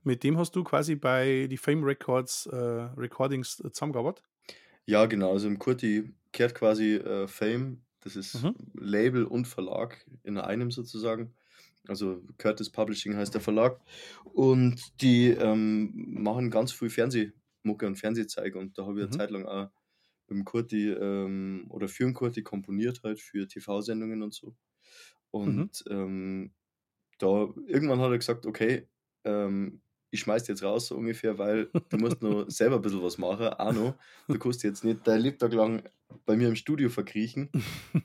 Mit dem hast du quasi bei die Fame Records äh, Recordings äh, zusammengearbeitet. Ja, genau, also im Kurti kehrt quasi äh, Fame, das ist Mhm. Label und Verlag in einem sozusagen. Also Curtis Publishing heißt der Verlag. Und die ähm, machen ganz viel Fernsehmucke und Fernsehzeug. Und da habe ich Mhm. eine Zeit lang auch im Kurti ähm, oder für den Kurti komponiert halt für TV-Sendungen und so. Und ähm, da irgendwann hat er gesagt, okay, ähm, ich schmeiß jetzt raus so ungefähr, weil du musst nur selber ein bisschen was machen, auch noch. Du kannst jetzt nicht dein Lebtag lang bei mir im Studio verkriechen.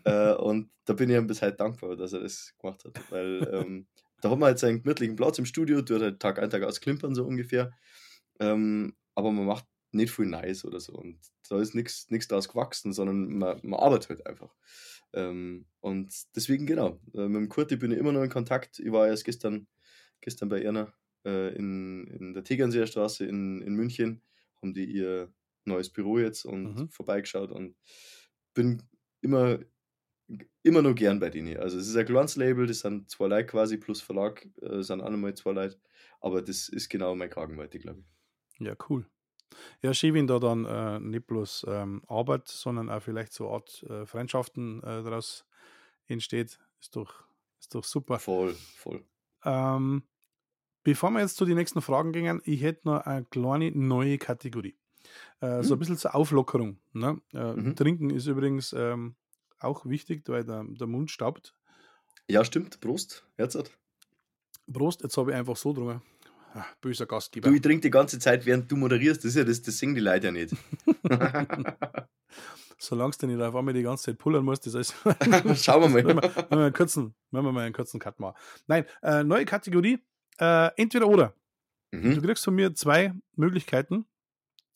äh, und da bin ich ihm bis heute dankbar, dass er das gemacht hat. Weil ähm, da hat man halt seinen gemütlichen Platz im Studio, tut halt Tag ein, Tag aus klimpern so ungefähr. Ähm, aber man macht nicht viel Nice oder so. Und da ist nichts daraus gewachsen, sondern man, man arbeitet halt einfach. Ähm, und deswegen, genau, äh, mit dem Kurti bin ich immer noch in Kontakt. Ich war erst gestern, gestern bei Erna äh, in, in der Tegernseer Straße in, in München, haben die ihr neues Büro jetzt und Mhm. vorbeigeschaut und bin immer, immer nur gern bei denen. Also es ist ein kleines Label, das sind zwei Leute quasi plus Verlag, äh, sind auch nochmal zwei Leute, aber das ist genau mein Kragenweite, glaube ich. Ja, cool. Ja, schön, wenn da dann äh, nicht bloß ähm, Arbeit, sondern auch vielleicht so eine Art äh, Freundschaften äh, daraus entsteht. Ist doch, ist doch super. Voll, voll. Ähm, bevor wir jetzt zu den nächsten Fragen gehen, ich hätte noch eine kleine neue Kategorie. Äh, So ein Hm? bisschen zur Auflockerung. Ne? Äh, Mhm. Trinken ist übrigens ähm, auch wichtig, weil der, der Mund staubt. Ja, stimmt. Prost. Herzert. Prost, jetzt habe ich einfach so drüber. Ah, böser Gastgeber. Du, ich trinke die ganze Zeit, während du moderierst. Das ist ja das, das singen die Leute ja nicht. Solange du nicht auf einmal die ganze Zeit pullern musst, das ist Schauen wir Machen mal. wir, machen wir einen kurzen, machen wir mal einen kurzen Cut mal. Nein, äh, neue Kategorie. Äh, entweder oder. Du Mhm. kriegst von mir zwei Möglichkeiten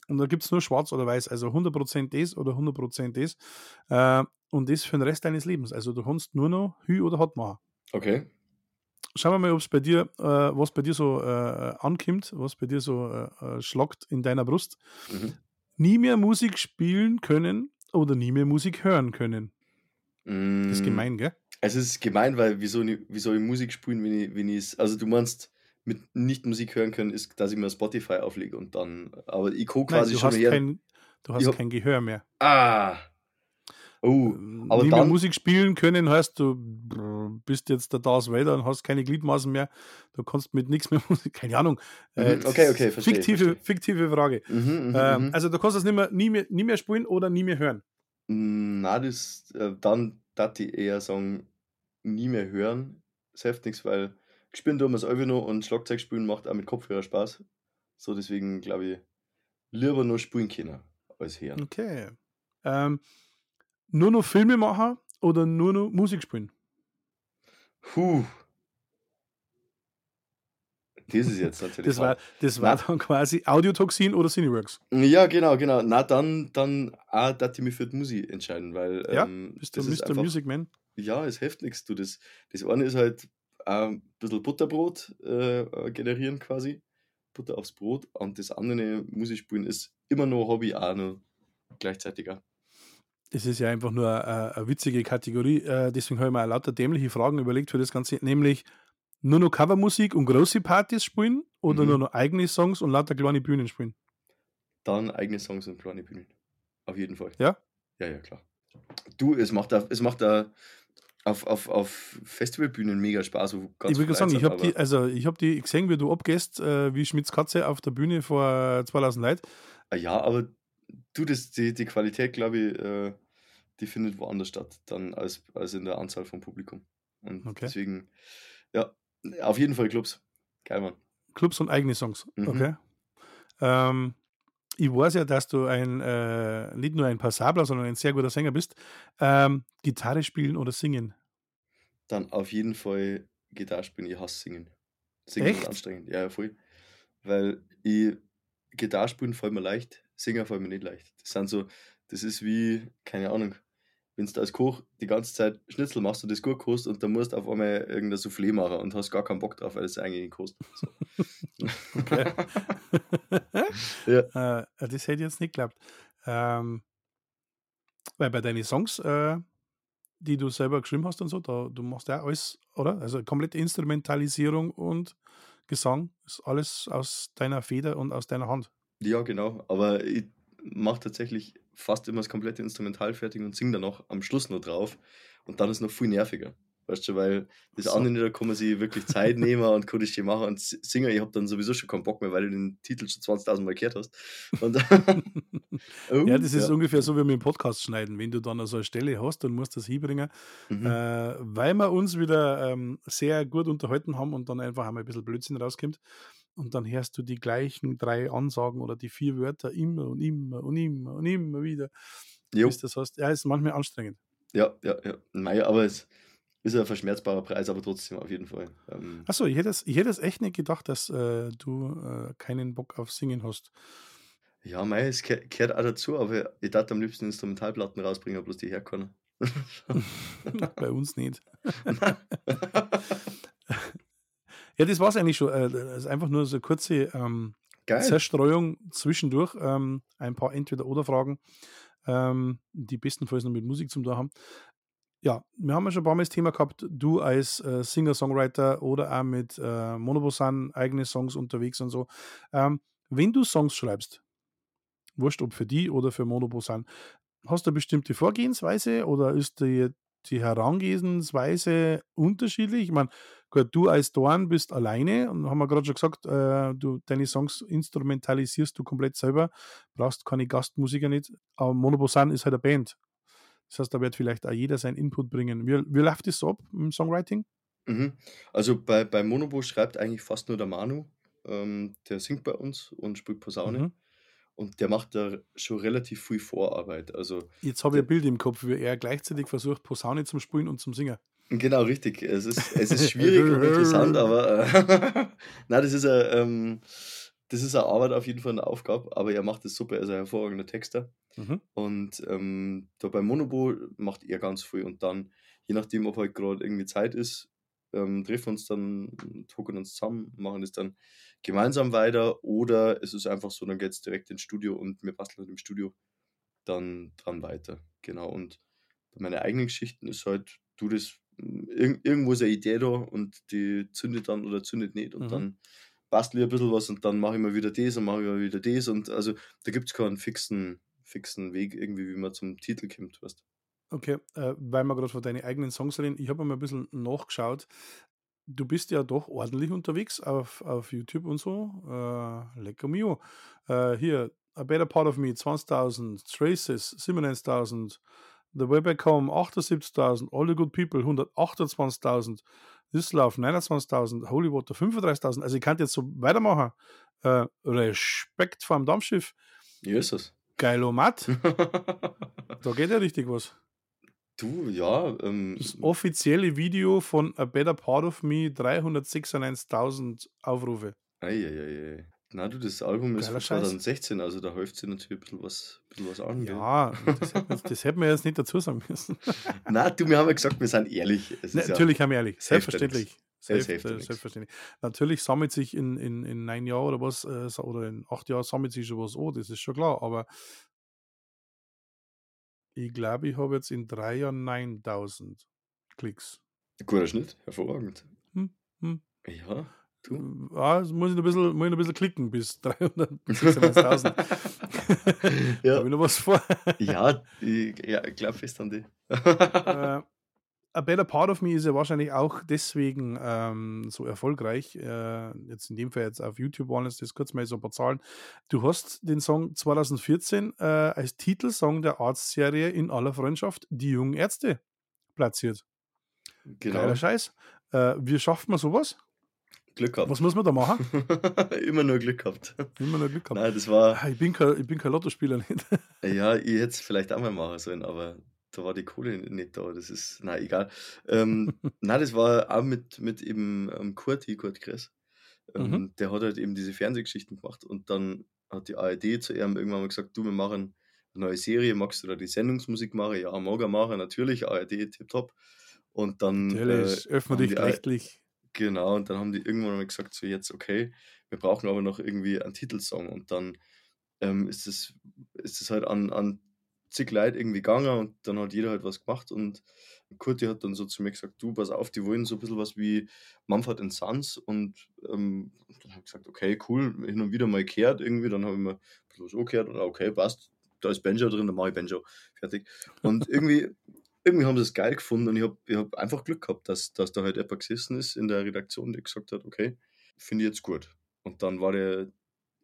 und da gibt es nur schwarz oder weiß, also 100% das oder 100% das. Äh, und das für den Rest deines Lebens. Also du kannst nur noch Hü oder Hot machen. Okay. Schauen wir mal, ob es bei dir, äh, was bei dir so äh, ankommt, was bei dir so äh, äh, schlagt in deiner Brust. Mhm. Nie mehr Musik spielen können oder nie mehr Musik hören können. Das ist Mm, gemein, gell? Es ist gemein, weil wieso, ni- wie soll ich Musik spielen, wenn ich, wenn ich also du meinst, mit nicht Musik hören können, ist, dass ich mir Spotify auflege und dann, aber ich gucke Nein, quasi du schon hast, her. kein, du hast Ich kein Gehör mehr. Ah! Oh, Ähm, aber nie mehr dann, Musik spielen können heißt, du bist jetzt der Darth Vader und hast keine Gliedmaßen mehr. Du kannst mit nichts mehr Musik, keine Ahnung. Äh, Mhm, okay, okay, verstehe, Fiktive, verstehe. fiktive Frage. mhm, mhm, Ähm, mhm. also du kannst es nicht mehr, nie, mehr, nie mehr spielen oder nie mehr hören. Na, das, äh, dann dat ich eher sagen, nie mehr hören. Das hilft nichts, weil gespielt tun wir es einfach noch und Schlagzeug spielen macht auch mit Kopfhörer Spaß. So, deswegen glaube ich, lieber nur spielen können als hören. Okay. Ähm, nur noch Filme machen oder nur noch Musik spielen? Puh. Das ist jetzt natürlich. Das war, das war Na. dann quasi Audiotoxin oder Cineworks. Ja, genau, genau. Na, dann, dann auch, dass ich mich für die Musik entscheiden, weil Ja, ähm, Bist du das ist Mr. einfach, Music Man? ja, es hilft nichts. Du, das, das eine ist halt ein bisschen Butterbrot äh, generieren quasi. Butter aufs Brot. Und das andere Musik spielen ist immer noch Hobby, auch noch gleichzeitig auch. Das ist ja einfach nur äh, eine witzige Kategorie. Äh, deswegen habe ich mir auch lauter dämliche Fragen überlegt für das Ganze. Nämlich nur noch Covermusik und große Partys spielen oder Mhm. nur noch eigene Songs und lauter kleine Bühnen spielen? Dann eigene Songs und kleine Bühnen. Auf jeden Fall. Ja? Ja, ja, klar. Du, es macht da, es macht da auf, auf, auf Festivalbühnen mega Spaß. Ganz ich würde sagen, ich habe die, also ich habe die gesehen, wie du abgehst, äh, wie Schmitz Katze auf der Bühne vor 2000 Leuten. Ah Ja, aber du, das, die, die Qualität, glaube ich, äh, die findet woanders statt, dann als, als in der Anzahl vom Publikum. Und Okay. deswegen, ja, auf jeden Fall Clubs. Geil, Mann. Clubs und eigene Songs. Mhm. Okay. Ähm, ich weiß ja, dass du ein äh, nicht nur ein Passabler, sondern ein sehr guter Sänger bist. Ähm, Gitarre spielen oder singen? Dann auf jeden Fall Gitarre spielen, ich hasse singen. Singen Echt? ist anstrengend, ja, voll. Weil ich, Gitarre spielen fällt mir leicht, singen fällt mir nicht leicht. Das sind so, das ist wie, keine Ahnung, wenn du als Koch die ganze Zeit Schnitzel machst und das gut kochst und dann musst du auf einmal irgendein Soufflé machen und hast gar keinen Bock drauf, weil es eigentlich nicht kostet. So. Okay. ja. Äh, das hätte ich jetzt nicht geglaubt. Ähm, weil bei deinen Songs, äh, die du selber geschrieben hast und so, da, du machst ja alles, oder? Also komplette Instrumentalisierung und Gesang ist alles aus deiner Feder und aus deiner Hand. Ja, genau. Aber ich mache tatsächlich fast immer das komplette Instrumental fertig und singe dann noch am Schluss noch drauf. Und dann ist es noch viel nerviger. Weißt du, weil das So. andere, da kann man sich wirklich Zeit nehmen und kann schön machen und singen. Ich habe dann sowieso schon keinen Bock mehr, weil du den Titel schon 20.000 Mal gehört hast. Und oh, Ja, das ist ja. ungefähr so wie mit dem Podcast schneiden. Wenn du dann so eine Stelle hast, dann musst du das hinbringen, Mhm. äh, weil wir uns wieder ähm, sehr gut unterhalten haben und dann einfach einmal ein bisschen Blödsinn rauskommt. Und dann hörst du die gleichen drei Ansagen oder die vier Wörter immer und immer und immer und immer wieder. Jo. Bis das heißt, ja, ist manchmal anstrengend. Ja, ja, ja. Mei, aber es ist ein verschmerzbarer Preis, aber trotzdem auf jeden Fall. Ähm, Achso, ich hätte es ich hätte es echt nicht gedacht, dass äh, du äh, keinen Bock auf Singen hast. ja, mei, es ke- gehört auch dazu, aber ich darf am liebsten Instrumentalplatten rausbringen, bloß die herkommen. Bei uns nicht. Ja, das war es eigentlich schon. Äh, das ist einfach nur so eine kurze ähm. Zerstreuung zwischendurch. Ähm, ein paar Entweder-Oder-Fragen, ähm, die bestenfalls noch mit Musik zum tun haben. Ja, wir haben ja schon ein paar Mal das Thema gehabt, du als äh, Singer-Songwriter oder auch mit äh, Monobosan eigene Songs unterwegs und so. Ähm, wenn du Songs schreibst, wurscht ob für die oder für Monoposan. Hast du eine bestimmte Vorgehensweise oder ist die, die Herangehensweise unterschiedlich? Ich meine, gut, du als Dorn bist alleine und haben wir gerade schon gesagt, äh, du deine Songs instrumentalisierst du komplett selber, brauchst keine Gastmusiker nicht, aber Monoposan ist halt eine Band. Das heißt, da wird vielleicht auch jeder seinen Input bringen. Wie, wie läuft das so ab im Songwriting? Mhm. Also bei, bei Monobo schreibt eigentlich fast nur der Manu. Ähm, der singt bei uns und spielt Posaune. Mhm. Und der macht da schon relativ viel Vorarbeit. Also, Jetzt habe ich ein Bild im Kopf, wie er gleichzeitig versucht, Posaune zum Spielen und zum Singen. genau richtig. Es ist, es ist schwierig und interessant, aber äh, nein, das ist eine, ähm, das ist eine Arbeit auf jeden Fall eine Aufgabe, aber er macht das super, er ist ein hervorragender Texter. Mhm. Und ähm, da beim Monobo macht er ganz viel und dann, je nachdem, ob halt gerade irgendwie Zeit ist, ähm, treffen uns dann, hocken uns zusammen, machen das dann gemeinsam weiter oder es ist einfach so, dann geht es direkt ins Studio und wir basteln im Studio dann dran weiter. Genau. Und bei meinen eigenen Geschichten ist halt, du das, irg irgendwo ist eine Idee da und die zündet dann oder zündet nicht und Mhm. dann bastel ich ein bisschen was und dann mache ich mal wieder das und mache ich mal wieder das und also da gibt es keinen fixen, fixen Weg irgendwie, wie man zum Titel kommt, weißt du. Okay, äh, weil wir gerade von deinen eigenen Songs reden, ich habe mal ein bisschen nachgeschaut. Du bist ja doch ordentlich unterwegs auf, auf YouTube und so. Äh, lecker mio. Äh, hier, A Better Part of Me 20.000, Traces 97.000, The Way Back Home 78.000, All the Good People 128.000, This Love 29.000, Holy Water 35.000. Also ich kann jetzt so weitermachen. Äh, Respekt vor dem Dampfschiff. Es. Geilomat. Da geht ja richtig was. Du, ja, ähm, Das offizielle Video von A Better Part of Me 396.000 Aufrufe. Eieiei. Na du, das Album ist von Scheiß. 2016, also da hilft sich natürlich ein bisschen was, bisschen was an. Ja, das hätte, man, das hätte man jetzt nicht dazu sagen müssen. Na, du, wir haben ja gesagt, wir sind ehrlich. Ne, ist ja, natürlich haben wir ehrlich. Selbstverständlich. nix. Es Selbst, hilft ja nix. selbstverständlich. Natürlich sammelt sich in, in, in neun Jahren oder was, äh, oder in acht Jahren sammelt sich schon was an, das ist schon klar. Aber ich glaube, ich habe jetzt in drei Jahren 9000 Klicks. Guter Schnitt, hervorragend. Hm, hm. Ja, du. Ja, das muss ich noch ein bisschen, muss ich ein bisschen klicken bis 396.000. Ja. Habe ich noch was vor? Ja, ich, ja, ich glaube fest an die. äh, A Better Part of Me ist ja wahrscheinlich auch deswegen ähm, so erfolgreich. Äh, jetzt in dem Fall jetzt auf YouTube waren es das kurz mal so ein paar Zahlen. Du hast den Song 2014 äh, als Titelsong der Arztserie In aller Freundschaft Die jungen Ärzte platziert. genau. Geiler Scheiß. Äh, wie schafft man sowas? Glück gehabt. Was muss man da machen? Immer nur Glück gehabt. Immer noch Glück gehabt. Nein, das war, Ah, Ich bin kein, ich bin kein Lottospieler nicht. ja, ich hätte es vielleicht auch mal machen sollen, aber da war die Kohle nicht da. Das ist, na egal. Ähm, na, das war auch mit, mit eben ähm, Kurti, Kurt Kress. Ähm, Mhm. Der hat halt eben diese Fernsehgeschichten gemacht und dann hat die ARD zu ihm irgendwann mal gesagt, du, wir machen eine neue Serie, magst du da die Sendungsmusik machen? Ja, mag er machen, natürlich, ARD, tipptopp. Und dann Natürlich, äh, öffentlich-rechtlich. Genau, und dann haben die irgendwann mal gesagt, so jetzt, okay, wir brauchen aber noch irgendwie einen Titelsong. Und dann ähm, ist es ist es halt an, an zig Leute irgendwie gegangen und dann hat jeder halt was gemacht. Und Kurti hat dann so zu mir gesagt, du, pass auf, die wollen so ein bisschen was wie Mumford Sons. Und ähm, dann habe ich gesagt, okay, cool, hin und wieder mal gehört irgendwie. Dann habe ich mir ein bisschen was angehört und okay, passt, da ist Banjo drin, dann mache ich Banjo. Fertig. Und irgendwie irgendwie haben sie es geil gefunden und ich habe ich hab einfach Glück gehabt, dass, dass da halt jemand gesessen ist in der Redaktion, der gesagt hat, okay, finde ich jetzt gut. Und dann war der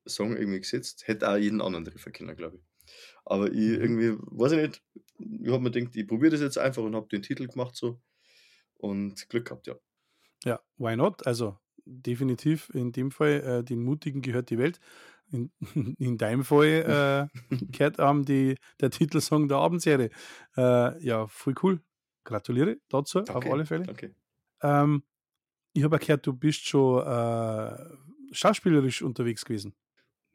Song irgendwie gesetzt, hätte auch jeden anderen treffen können, glaube ich. Aber ich Mhm. irgendwie, weiß ich nicht, ich habe mir gedacht, ich probiere das jetzt einfach und habe den Titel gemacht so und Glück gehabt, ja. Ja, why not? Also definitiv in dem Fall, äh, den Mutigen gehört die Welt. In, in deinem Fall äh, gehört ähm, die, der Titelsong der Abendserie. Äh, ja, voll cool. Gratuliere dazu, auf Danke, alle Fälle. Danke. Ähm, ich habe gehört, du bist schon äh, schauspielerisch unterwegs gewesen.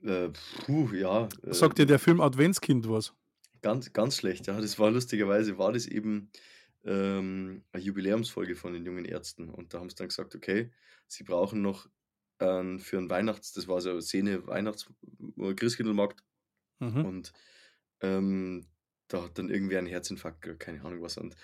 Äh, puh, ja. äh, Sagt dir der Film Adventskind was? Ganz, ganz schlecht, ja. Das war lustigerweise, war das eben ähm, eine Jubiläumsfolge von den jungen Ärzten. Und da haben sie dann gesagt, okay, sie brauchen noch ähm, für einen Weihnachts-, das war so eine Szene, Weihnachts-, äh, Christkindlmarkt. Mhm. Und ähm, da hat dann irgendwie ein Herzinfarkt, keine Ahnung was. Und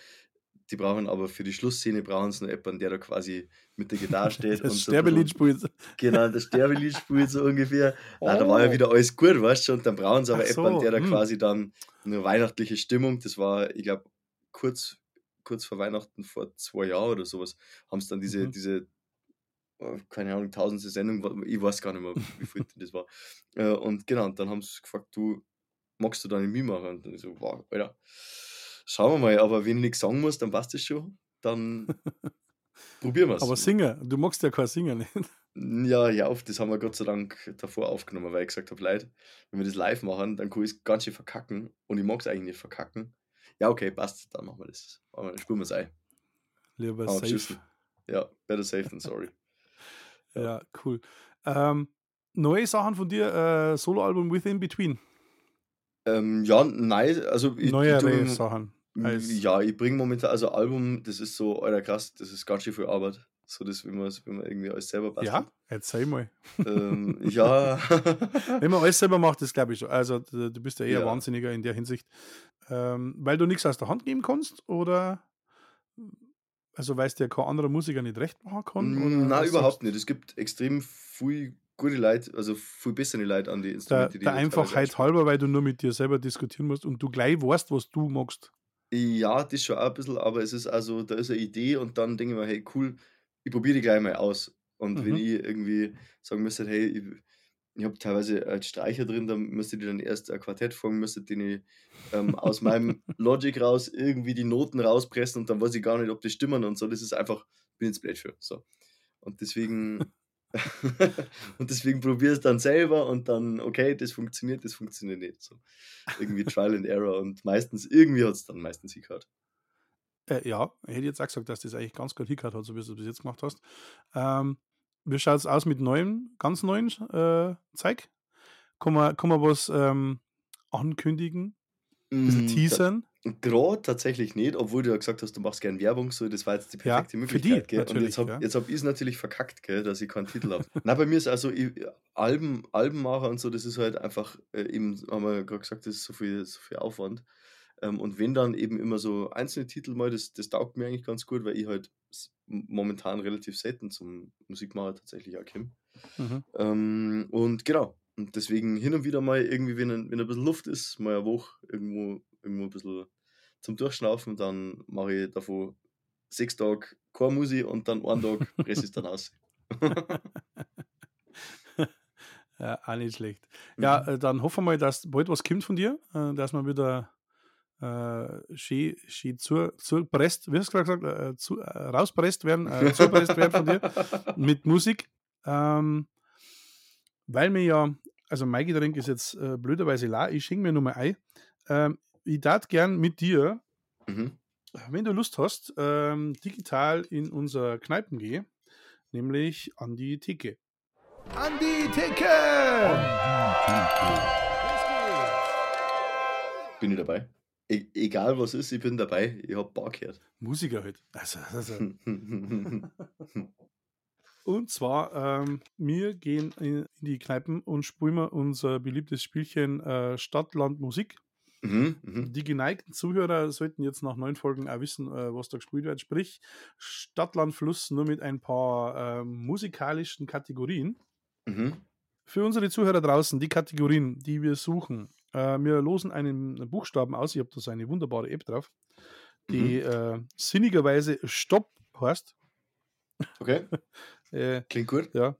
die brauchen aber für die Schlussszene brauchen sie noch jemanden, der da quasi mit der Gitarre steht. Das und so Sterbelied bisschen- spielt. Genau, das Sterbelied spielt so ungefähr. Nein, da war ja Oh. wieder alles gut, weißt du, und dann brauchen sie aber Ach so, jemanden, der da hm. quasi dann eine weihnachtliche Stimmung, das war, ich glaube, kurz, kurz vor Weihnachten, vor zwei Jahren oder sowas, haben sie dann diese, Mhm. diese, äh, keine Ahnung, tausendste Sendung, ich weiß gar nicht mehr, wie viel das war. Äh, Und genau, und dann haben sie gefragt, du, magst du da nicht mitmachen? Und dann so, wow, Alter, schauen wir mal, aber wenn ich nichts sagen muss, dann passt das schon, dann probieren wir es. Aber Singer, du magst ja kein Singer nicht. Ja, ja, auf, das haben wir Gott sei Dank davor aufgenommen, weil ich gesagt habe, Leute, wenn wir das live machen, dann kann ich es ganz schön verkacken und ich mag es eigentlich nicht verkacken. Ja, okay, passt, dann machen wir das. Dann spielen wir es ein. Lieber Aber safe. tschüss. Ja, better safe than sorry. Ja, cool. Ähm, neue Sachen von dir, äh, Soloalbum Within Between. Ähm, ja, nein, also ich, ich Neuere tu- Sachen. Als- ja, ich bringe momentan, also Album, das ist so, alter krass, das ist ganz schön viel Arbeit. So das, wenn man, wenn man irgendwie alles selber bastelt. Ja, erzähl mal. Ähm, ja. Wenn man alles selber macht, das glaube ich schon. Also du bist ja eher Ja. Wahnsinniger in der Hinsicht. Ähm, weil du nichts aus der Hand geben kannst oder also weil es dir kein anderer Musiker nicht recht machen kann? Oder Nein, überhaupt nicht. Es gibt extrem viel gute Leute, also viel bessere Leute an die? Der, Instrumente, die der ich teilweise Einfachheit halber, weil du nur mit dir selber diskutieren musst und du gleich weißt, was du magst. Ja, das schon auch ein bisschen, aber es ist also, da ist eine Idee und dann denke ich mir, hey, cool, ich probiere die gleich mal aus. Und wenn Mhm. ich irgendwie sagen müsste, hey, ich, ich habe teilweise als Streicher drin, dann müsste ich dann erst ein Quartett fangen, müsste den ich ähm, aus meinem Logic raus irgendwie die Noten rauspressen und dann weiß ich gar nicht, ob die stimmen und so. Das ist einfach, bin jetzt blöd für. So. Und deswegen, und deswegen probiere es dann selber und dann, okay, das funktioniert, das funktioniert nicht. So. Irgendwie Trial and Error und meistens, irgendwie hat es dann meistens hingehört. Äh, ja, ich hätte jetzt auch gesagt, dass das eigentlich ganz gut hingehört hat, so wie du es bis jetzt gemacht hast. Ähm, wie schaut es aus mit neuem, ganz neuen äh, Zeug? Kann man, kann man was ähm, ankündigen? Ein bisschen Mm, teasern? Gerade tatsächlich nicht, obwohl du ja gesagt hast, du machst gern Werbung, so das war jetzt die Ja, perfekte für die Möglichkeit. gell? Und jetzt habe ja. jetzt hab ich es natürlich verkackt, gell, dass ich keinen Titel habe. Na, bei mir ist also ich, Alben, Albenmacher und so, das ist halt einfach, äh, eben, haben wir gerade gesagt, das ist so viel, so viel Aufwand. Ähm, und wenn dann eben immer so einzelne Titel mal, das, das taugt mir eigentlich ganz gut, weil ich halt momentan relativ selten zum Musikmacher tatsächlich auch komme. Mhm. Ähm, und genau. Und deswegen hin und wieder mal irgendwie, wenn, ein- wenn ein bisschen Luft ist, mal eine Woche irgendwo, irgendwo ein bisschen zum Durchschnaufen, dann mache ich davon sechs Tage Chormusik und dann einen Tag presse ich dann aus. Ja, auch nicht schlecht. Ja, Mhm. äh, dann hoffen wir mal, dass bald was kommt von dir, äh, dass man wieder äh, schön, schön zur, zurpresst, wie hast du gerade gesagt, äh, zu, äh, rauspresst werden, äh, zupresst werden von dir mit Musik. Ähm, weil mir ja, also mein Getränk ist jetzt äh, blöderweise la, ich schenke mir nur mal ein. Ähm, ich darf gern mit dir, Mhm. wenn du Lust hast, ähm, digital in unser Kneipen gehen, nämlich an die Theke. An die Theke! Bin ich dabei. E egal was ist, ich bin dabei. Ich habe Bar gehört. Musiker halt. Also, also. Und zwar, ähm, wir gehen in, in die Kneipen und spielen wir unser beliebtes Spielchen äh, Stadt, Land, Musik. Mhm. Die geneigten Zuhörer sollten jetzt nach neun Folgen auch wissen, äh, was da gespielt wird. Sprich, Stadt, Land, Fluss nur mit ein paar ähm, musikalischen Kategorien. Mhm. Für unsere Zuhörer draußen, die Kategorien, die wir suchen, äh, wir losen einen Buchstaben aus. Ich habe da so eine wunderbare App drauf, die äh, sinnigerweise Stopp heißt. Okay, Äh, klingt gut. ja,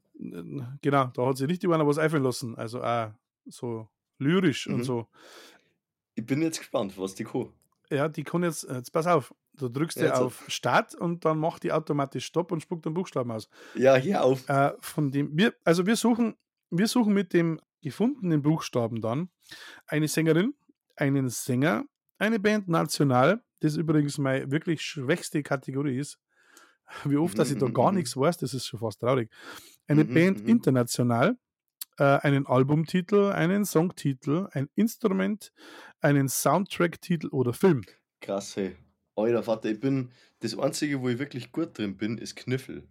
genau, da hat sich richtig einer was einfallen lassen. Also auch so lyrisch und Mhm. so. Ich bin jetzt gespannt, was die Co. Ja, die kann jetzt, jetzt pass auf, du drückst Ja, auf Start und dann macht die automatisch Stopp und spuckt den Buchstaben aus. Ja, hier auf. Äh, von dem, wir, also wir suchen, wir suchen mit dem gefundenen Buchstaben dann eine Sängerin, einen Sänger, eine Band national, das übrigens meine wirklich schwächste Kategorie ist. Wie oft, dass ich da Mhm, gar mhm. nichts weiß, das ist schon fast traurig. Eine Mhm, Band mhm. international, äh, einen Albumtitel, einen Songtitel, ein Instrument, einen Soundtrack-Titel oder Film. Krass, hey. Alter Vater, ich bin. Das Einzige, wo ich wirklich gut drin bin, ist Kniffel.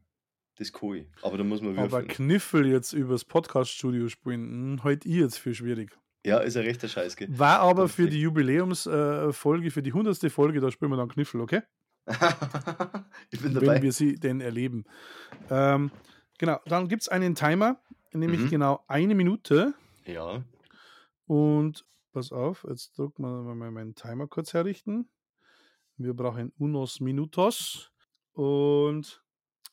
Das kann ich. Aber da muss man Aber würfeln. Kniffel jetzt übers Podcast-Studio spielen, hm, halt ich jetzt für schwierig. Ja, ist ein rechter Scheiß, gell? War aber für die Jubiläumsfolge, für die 100. Folge, da spielen wir dann Kniffel, okay? ich bin wenn dabei. wir sie denn erleben. Ähm, genau, dann gibt es einen Timer, nämlich Mhm. genau eine Minute. Ja. Und pass auf, jetzt drücken wir mal meinen Timer kurz herrichten. Wir brauchen unos minutos. Und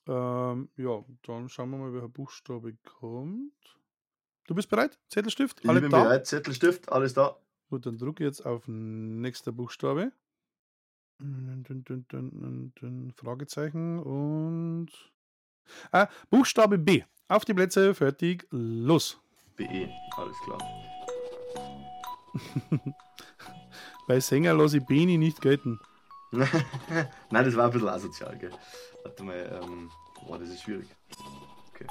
ähm, ja, dann schauen wir mal, welcher Buchstabe kommt. Du bist bereit? Zettelstift? Ich Alle bin da? bereit. Zettel, Stift, alles da. Gut, dann drücke jetzt auf nächster Buchstabe. Fragezeichen und. Ah, Buchstabe B. Auf die Plätze, fertig, los. BE, alles klar. Bei Sänger lasse ich Beni nicht gelten. Nein, das war ein bisschen asozial, gell? Warte mal, ähm. Boah, das ist schwierig. Okay.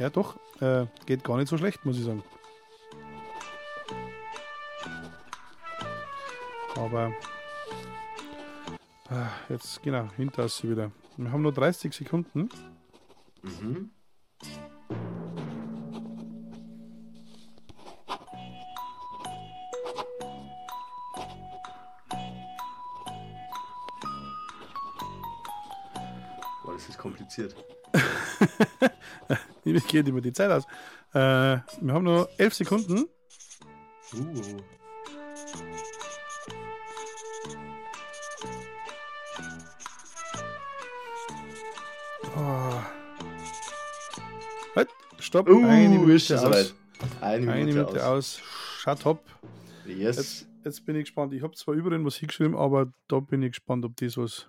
Ja, doch. Äh, geht gar nicht so schlecht, muss ich sagen. Aber. Ah, jetzt, genau, hinter ist sie wieder. Wir haben nur 30 Sekunden. Mhm. Boah, das ist kompliziert. Mir geht immer die Zeit aus. Äh, wir haben nur 11 Sekunden. Uh. Stopp. Uh, Eine Minute aus. soweit. Eine Minute, Eine Minute aus. aus. Shut up. Yes. Jetzt, jetzt bin ich gespannt. Ich habe zwar überall was hingeschrieben, aber da bin ich gespannt, ob das was.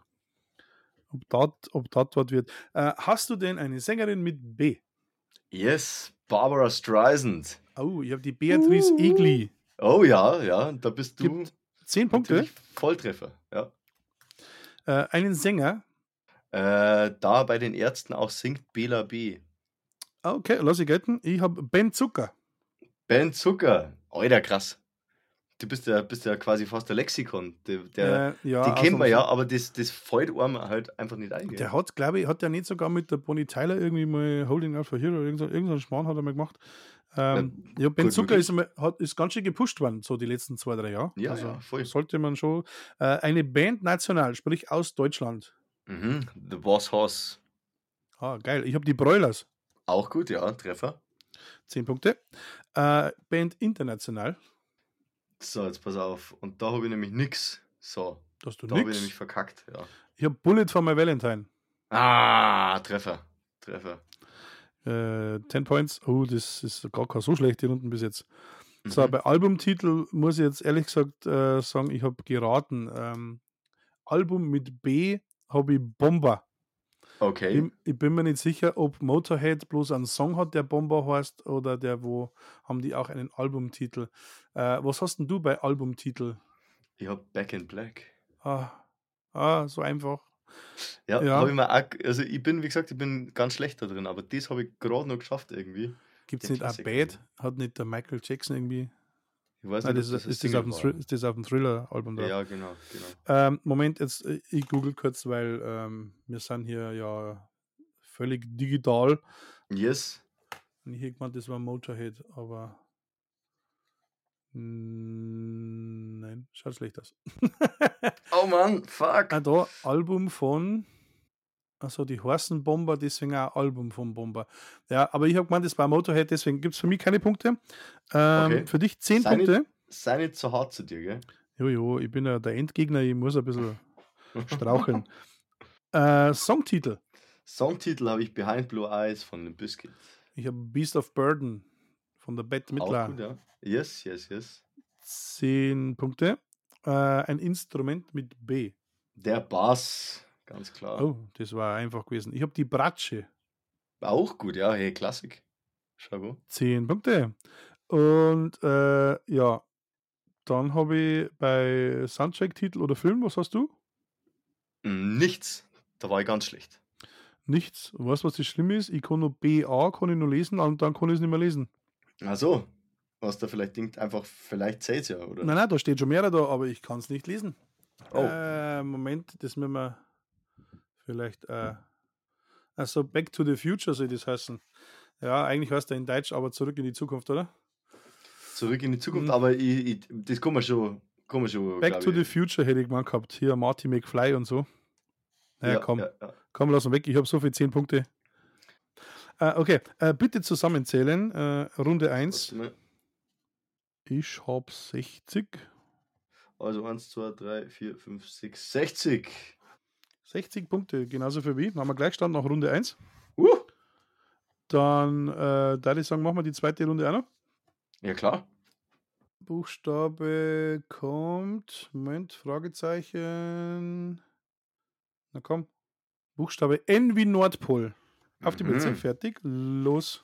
Ob das ob dat was wird. Äh, hast du denn eine Sängerin mit B? Yes, Barbara Streisand. Oh, ich habe die Beatrice Uh. Egli. Oh ja, ja, da bist du Gibt Zehn Punkte. Volltreffer. Ja. Äh, einen Sänger. Äh, da bei den Ärzten auch singt Bela B. Ah, Okay, lass ich gelten. Ich habe Ben Zucker. Ben Zucker. Alter, krass. Du bist ja, bist ja quasi fast der Lexikon. Der, der, äh, ja, die kennt man also- ja, aber das, das fällt einem halt einfach nicht ein. Der hat, glaube ich, hat der nicht sogar mit der Bonnie Tyler irgendwie mal Holding Out for Hero oder irgendeinen irgend so einen Schmarrn hat er mal gemacht. Ähm, ja, Ben gut Zucker ist, hat, ist ganz schön gepusht worden, so die letzten zwei, drei Jahre. Ja, also ja, voll. sollte man schon. Äh, eine Band national, sprich aus Deutschland. Mhm. The Boss Hoss. Ah, geil. Ich habe die Broilers. Auch gut, ja, Treffer. Zehn Punkte. Äh, Band international. So, jetzt pass auf. Und da habe ich nämlich nix. So, Da hast du da habe ich nämlich verkackt. Ja. Ich habe Bullet for my Valentine. Ah, Treffer. Treffer. Äh, 10 Points. Oh, das ist gar keine so schlechte Runden bis jetzt. So, Mhm. bei Albumtitel muss ich jetzt ehrlich gesagt äh, sagen, ich habe geraten. Ähm, Album mit B habe ich Bomber. Okay. Ich, ich bin mir nicht sicher, ob Motorhead bloß einen Song hat, der Bomber heißt, oder der, wo haben die auch einen Albumtitel. Äh, was hast denn du bei Albumtitel? Ich habe Back in Black. Ah, ah so einfach. Ja, Ja. habe ich mir auch, also ich bin, wie gesagt, ich bin ganz schlecht da drin, aber das habe ich gerade noch geschafft irgendwie. Gibt es nicht auch Bad? Hat nicht der Michael Jackson irgendwie? Ich weiß Nein, nicht, das, ob ist, das auf dem ist das auf dem Thriller-Album drauf? Ja, genau, genau. Ähm, Moment, jetzt, äh, ich google kurz, weil ähm, wir sind hier ja völlig digital. Yes. Und ich hätte gemeint, das war Motorhead, aber nein, schaut schlecht aus. Oh Mann, fuck. ah, da, Album von, also die heißen Bomber, deswegen auch Album von Bomber. Ja, aber ich habe gemeint, das war Motorhead, deswegen gibt es für mich keine Punkte. Ähm, Okay. Für dich 10 Sei nicht- Punkte. Sei nicht so hart zu dir, gell? Jojo, ich bin ja der Endgegner, ich muss ein bisschen straucheln. äh, Songtitel. Songtitel habe ich Behind Blue Eyes von den Biscuit. Ich habe Beast of Burden von der Bette Auch Midler. gut, ja. Yes, yes, yes. 10 Punkte. Äh, ein Instrument mit B. Der Bass, ganz klar. Oh, das war einfach gewesen. Ich habe die Bratsche. Auch gut, ja. Hey, Klassik. Schau wo. 10 Punkte. Und äh, ja, dann habe ich bei Soundtrack-Titel oder Film, was hast du? Mm, Nichts. Da war ich ganz schlecht. Nichts. Weißt du, was das Schlimme ist? Ich kann nur BA, kann ich nur lesen und dann kann ich es nicht mehr lesen. Ach so. Was da vielleicht denkt, einfach, vielleicht zählt ja, oder? Nein, nein, da steht schon mehrere da, aber ich kann es nicht lesen. Oh. Äh, Moment, das müssen wir vielleicht. Äh, also Back to the Future soll das heißen. Ja, eigentlich heißt er in Deutsch, aber zurück in die Zukunft, oder? Zurück in die Zukunft, Mhm. aber ich, ich, das kann man schon Komm schon. Back to the ich. Future hätte ich mal gehabt. Hier Marty McFly und so. Naja, Ja, komm. ja, ja. Komm, lass mal weg. Ich habe so viel 10 Punkte. Äh, okay, äh, bitte zusammenzählen. Äh, Runde 1. Warte mal. Ich habe 60. Also 1, 2, 3, 4, 5, 6, 60. 60 Punkte, genauso für wie. Machen wir Gleichstand nach Runde 1. Uh. Dann, äh, da ich sagen, machen wir die zweite Runde auch noch. Ja, klar. Buchstabe kommt. Moment, Fragezeichen. Na komm. Buchstabe N wie Nordpol. Auf die Mhm. Plätze, fertig. Los.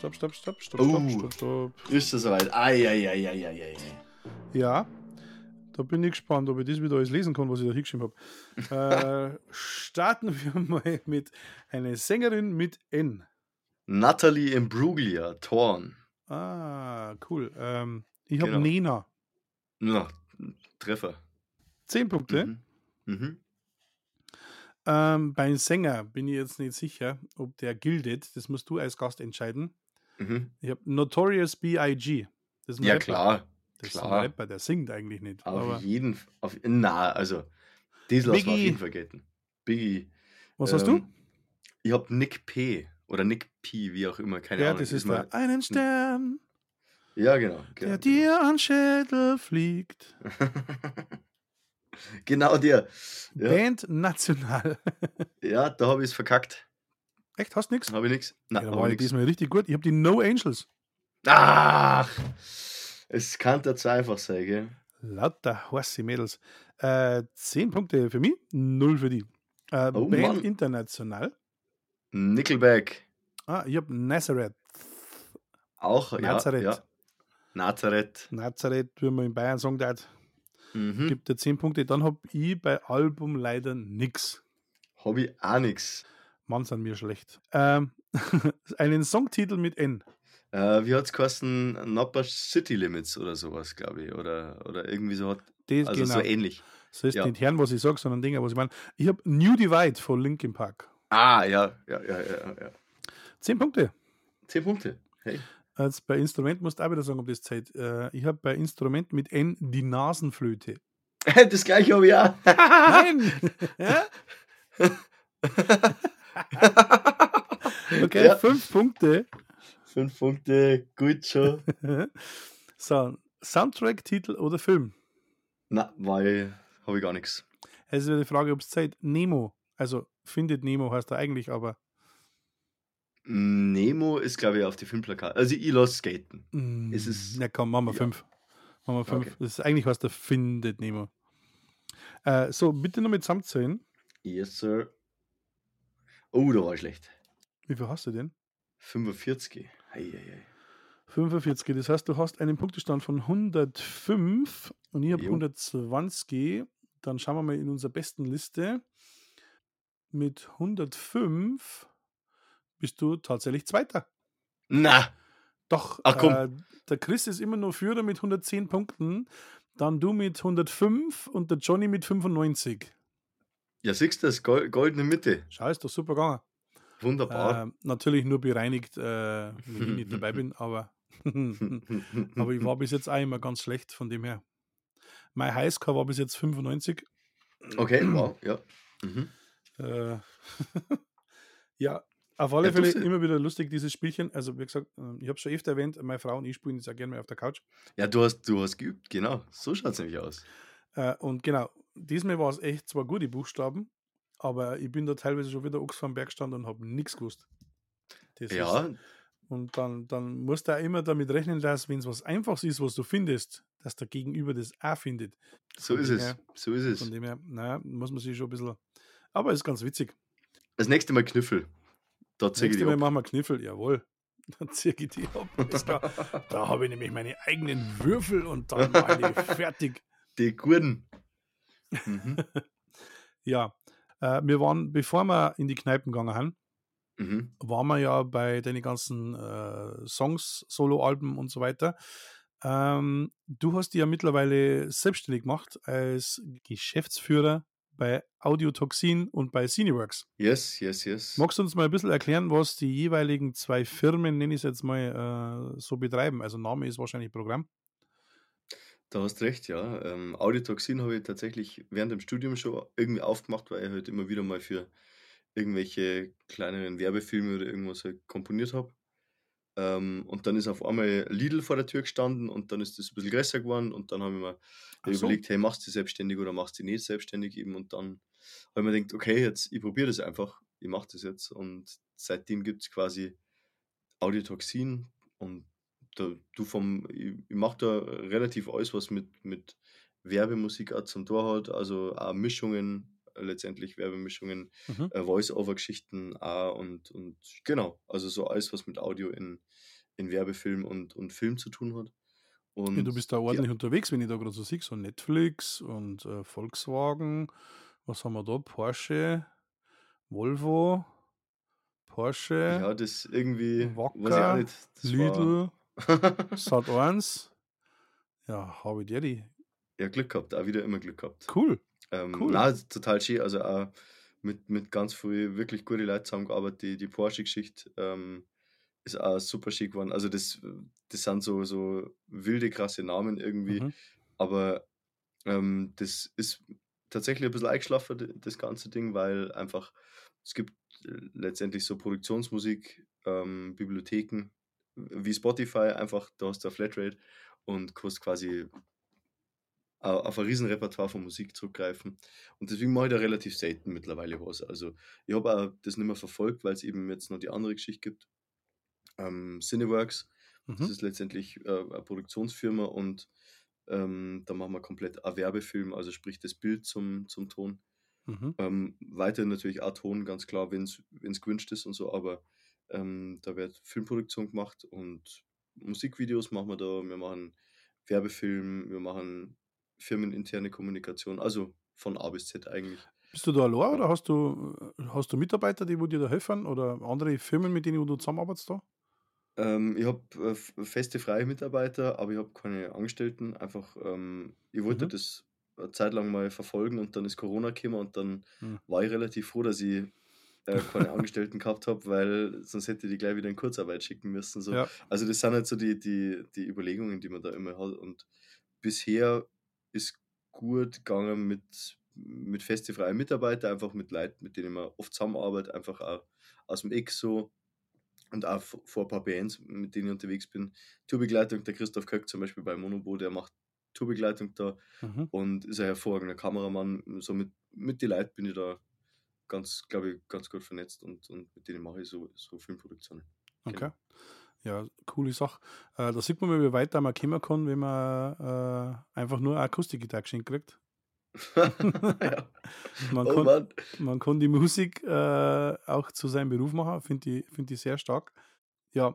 Stopp, stopp, stopp, stopp, stopp, Oh. stopp, stopp, stopp. Ist das soweit? Eieieiei. Ja, da bin ich gespannt, ob ich das wieder alles lesen kann, was ich da hingeschrieben habe. äh, starten wir mal mit einer Sängerin mit N. Natalie Imbruglia, Torn. Ah, cool. Ähm, ich habe Genau. Nena. Na, Treffer. 10 Punkte. Mhm. Mhm. Ähm, beim Sänger bin ich jetzt nicht sicher, ob der gildet. Das musst du als Gast entscheiden. Mhm. Ich habe Notorious B.I.G. Das ist ein Ja, Rapper. klar. Das ist ein klar. Rapper, der singt eigentlich nicht. Auf Aber jeden Fall. Auf, na, also. Das lassen wir auf jeden Fall gelten. Biggie. was hast du? Ähm, Ich habe Nick P. Oder Nick P, wie auch immer. Keine Ja, Ahnung. das ist mal- der einen Stern, Ja, genau. der genau. dir an Schädel fliegt. genau der. Ja, Band National. ja da habe ich es verkackt. Echt, hast nichts? Habe ich nichts. Ja, da hab war ich nix. diesmal richtig gut. Ich habe die No Angels. Ach! Es kann zu einfach sein, gell? Lauter Horsi Mädels. Äh, 10 Punkte für mich, 0 für die. Äh, Oh, Band Mann. International. Nickelback. Ah, ich habe Nazareth. Auch, Nazareth. ja. ja. Nazareth. Nazareth, wie man in Bayern sagen darf. Mhm. Gibt dir 10 Punkte. Dann habe ich bei Album leider nix. Habe ich auch nichts. Mann, sind wir schlecht. Ähm, einen Songtitel mit N. Äh, wie hat es geheißen? Napa City Limits oder sowas, glaube ich. Oder, oder irgendwie so hat. Das, Also genau. so ähnlich. Das heißt ja. nicht Herrn, was ich sage, sondern Dinge, was ich meine. Ich habe New Divide von Linkin Park. Ah, ja, ja, ja, ja, ja. 10 Punkte. Zehn Punkte. Hey. Jetzt bei Instrument musst du auch wieder sagen, ob das Zeit. Äh, ich habe bei Instrument mit N die Nasenflöte. Das gleiche habe ich auch. Nein! Okay, Ja. fünf Punkte. Fünf Punkte, gut schon. so, Soundtrack, Titel oder Film? Na, weil habe ich gar nichts. Es ist wieder die Frage, ob es Zeit. Nemo. Also, findet Nemo heißt er eigentlich, aber. Nemo ist, glaube ich, auf die Filmplakat. Also ich lasse skaten. Mm, Es ist- Na komm, machen wir ja. fünf. Machen wir fünf. Okay. Das ist eigentlich was der findet Nemo. Äh, so, bitte noch mit zusammenzählen. Yes, sir. Oh, da war ich schlecht. Wie viel hast du denn? 45. Hei, hei, hei. 45. Das heißt, du hast einen Punktestand von 105 und ich habe Jo. 120. Dann schauen wir mal in unserer besten Liste. Mit 105 bist du tatsächlich Zweiter. Na, Doch, Ach, komm. Äh, der Chris ist immer nur Führer mit 110 Punkten. Dann du mit 105 und der Johnny mit 95. ja, siehst du das? Gol goldene Mitte. Schau, ist doch super gegangen. Wunderbar. Äh, natürlich nur bereinigt, äh, wenn ich nicht dabei bin, aber, aber ich war bis jetzt auch immer ganz schlecht von dem her. Mein Highscore war bis jetzt 95. okay, wow, ja. Mhm. Äh, ja, Auf alle Ja, Fälle immer wieder lustig, dieses Spielchen. Also, wie gesagt, äh, ich habe es schon öfter erwähnt, meine Frau und ich spielen jetzt auch gerne mal auf der Couch. Ja, du hast, du hast geübt, genau. So schaut es nämlich aus. Äh, und genau, diesmal war es echt zwar gute Buchstaben, aber ich bin da teilweise schon wieder Ochs vom Berg gestanden und habe nichts gewusst. Das Ja, Ist, und dann, dann musst du auch immer damit rechnen, dass, wenn es was Einfaches ist, was du findest, dass der Gegenüber das auch findet. so Von ist es. her- So ist Von es. dem her, naja, muss man sich schon ein bisschen. Aber ist ganz witzig. Das nächste Mal Knüffel. Da Nächstes die Mal ab. machen wir Kniffel, jawohl. Dann ziehe ich die ab. Da habe ich nämlich meine eigenen Würfel und dann die fertig. Die Gurden. Mhm. Ja, äh, wir waren, bevor wir in die Kneipen gegangen haben, Mhm. waren wir ja bei den ganzen äh, Songs, Soloalben und so weiter. Ähm, du hast dich ja mittlerweile selbstständig gemacht als Geschäftsführer bei Audiotoxin und bei Cineworks. Yes, yes, yes. Magst du uns mal ein bisschen erklären, was die jeweiligen zwei Firmen, nenne ich es jetzt mal, äh, so betreiben? Also Name ist wahrscheinlich Programm. Da hast recht, ja. Ähm, Audiotoxin habe ich tatsächlich während dem Studium schon irgendwie aufgemacht, weil ich halt immer wieder mal für irgendwelche kleineren Werbefilme oder irgendwas halt komponiert habe. Ähm, und dann ist auf einmal Lidl vor der Tür gestanden und dann ist das ein bisschen größer geworden und dann habe ich mir Ach so. überlegt, hey, machst du selbstständig oder machst du nicht selbstständig eben und dann habe ich mir gedacht, okay, jetzt ich probiere das einfach, ich mache das jetzt und seitdem gibt es quasi Audiotoxin und da, du vom, ich, ich mache da relativ alles, was mit, mit Werbemusik auch zum Tor hat, also auch Mischungen, letztendlich Werbemischungen, Mhm. äh, Voice-Over-Geschichten auch und, und genau, also so alles, was mit Audio in, in Werbefilm und, und Film zu tun hat. Und Ja, du bist da die- ordentlich unterwegs, wenn ich da gerade so sehe. So Netflix und äh, Volkswagen. Was haben wir da? Porsche, Volvo, Porsche, Ja, das irgendwie, weiß ich auch Wacker, nicht. Das Lidl, War Sat 1. Ja, habe ich dir die. ja, Glück gehabt, auch wieder immer Glück gehabt. Cool. Ähm, Cool. Na, total schön. Also auch mit, mit ganz viel wirklich gute Leute zusammengearbeitet. Die, die Porsche-Geschichte ähm, ist auch super schick geworden. Also das, das sind so, so wilde, krasse Namen irgendwie. Mhm. Aber ähm, das ist tatsächlich ein bisschen eingeschlafen, das ganze Ding, weil einfach es gibt äh, letztendlich so Produktionsmusik, ähm, Bibliotheken wie Spotify, einfach, da hast du eine Flatrate und kannst quasi au- auf ein riesen Repertoire von Musik zurückgreifen. Und deswegen mache ich da relativ selten mittlerweile was. Also ich habe auch das nicht mehr verfolgt, weil es eben jetzt noch die andere Geschichte gibt. Ähm, Cineworks, das Mhm. ist letztendlich äh, eine Produktionsfirma und ähm, da machen wir komplett ein Werbefilm, also sprich das Bild zum, zum Ton. Mhm. Ähm, weiter natürlich auch Ton, ganz klar, wenn es gewünscht ist und so, aber ähm, da wird Filmproduktion gemacht und Musikvideos machen wir da, wir machen Werbefilm, wir machen firmeninterne Kommunikation, also von A bis Z eigentlich. Bist du da allein oder hast du, hast du Mitarbeiter, die wo dir da helfen oder andere Firmen, mit denen du zusammenarbeitest da? Ähm, ich habe äh, feste freie Mitarbeiter, aber ich habe keine Angestellten. Einfach, ähm, ich wollte Mhm. das eine Zeit lang mal verfolgen und dann ist Corona gekommen und dann Mhm. war ich relativ froh, dass ich äh, keine Angestellten gehabt habe, weil sonst hätte ich die gleich wieder in Kurzarbeit schicken müssen. So. Ja. Also das sind halt so die, die, die Überlegungen, die man da immer hat. Und bisher ist gut gegangen mit, mit feste freie Mitarbeiter, einfach mit Leuten, mit denen man oft zusammenarbeitet, einfach auch aus dem Eck so. Und auch vor ein paar Bands, mit denen ich unterwegs bin. Tourbegleitung, der Christoph Köck zum Beispiel bei Monobo, der macht Tourbegleitung da Mhm. und ist ein hervorragender Kameramann. So mit, mit den Leuten bin ich da ganz, glaube ich, ganz gut vernetzt und, und mit denen mache ich so, so Filmproduktionen. Okay. Ja, coole Sache. Äh, da sieht man mal, wie weit da man kommen kann, wenn man äh, einfach nur eine Akustikgitarre geschenkt kriegt. ja. Man, Oh kann, Mann. man kann die Musik äh, auch zu seinem Beruf machen, finde ich, find ich sehr stark. Ja,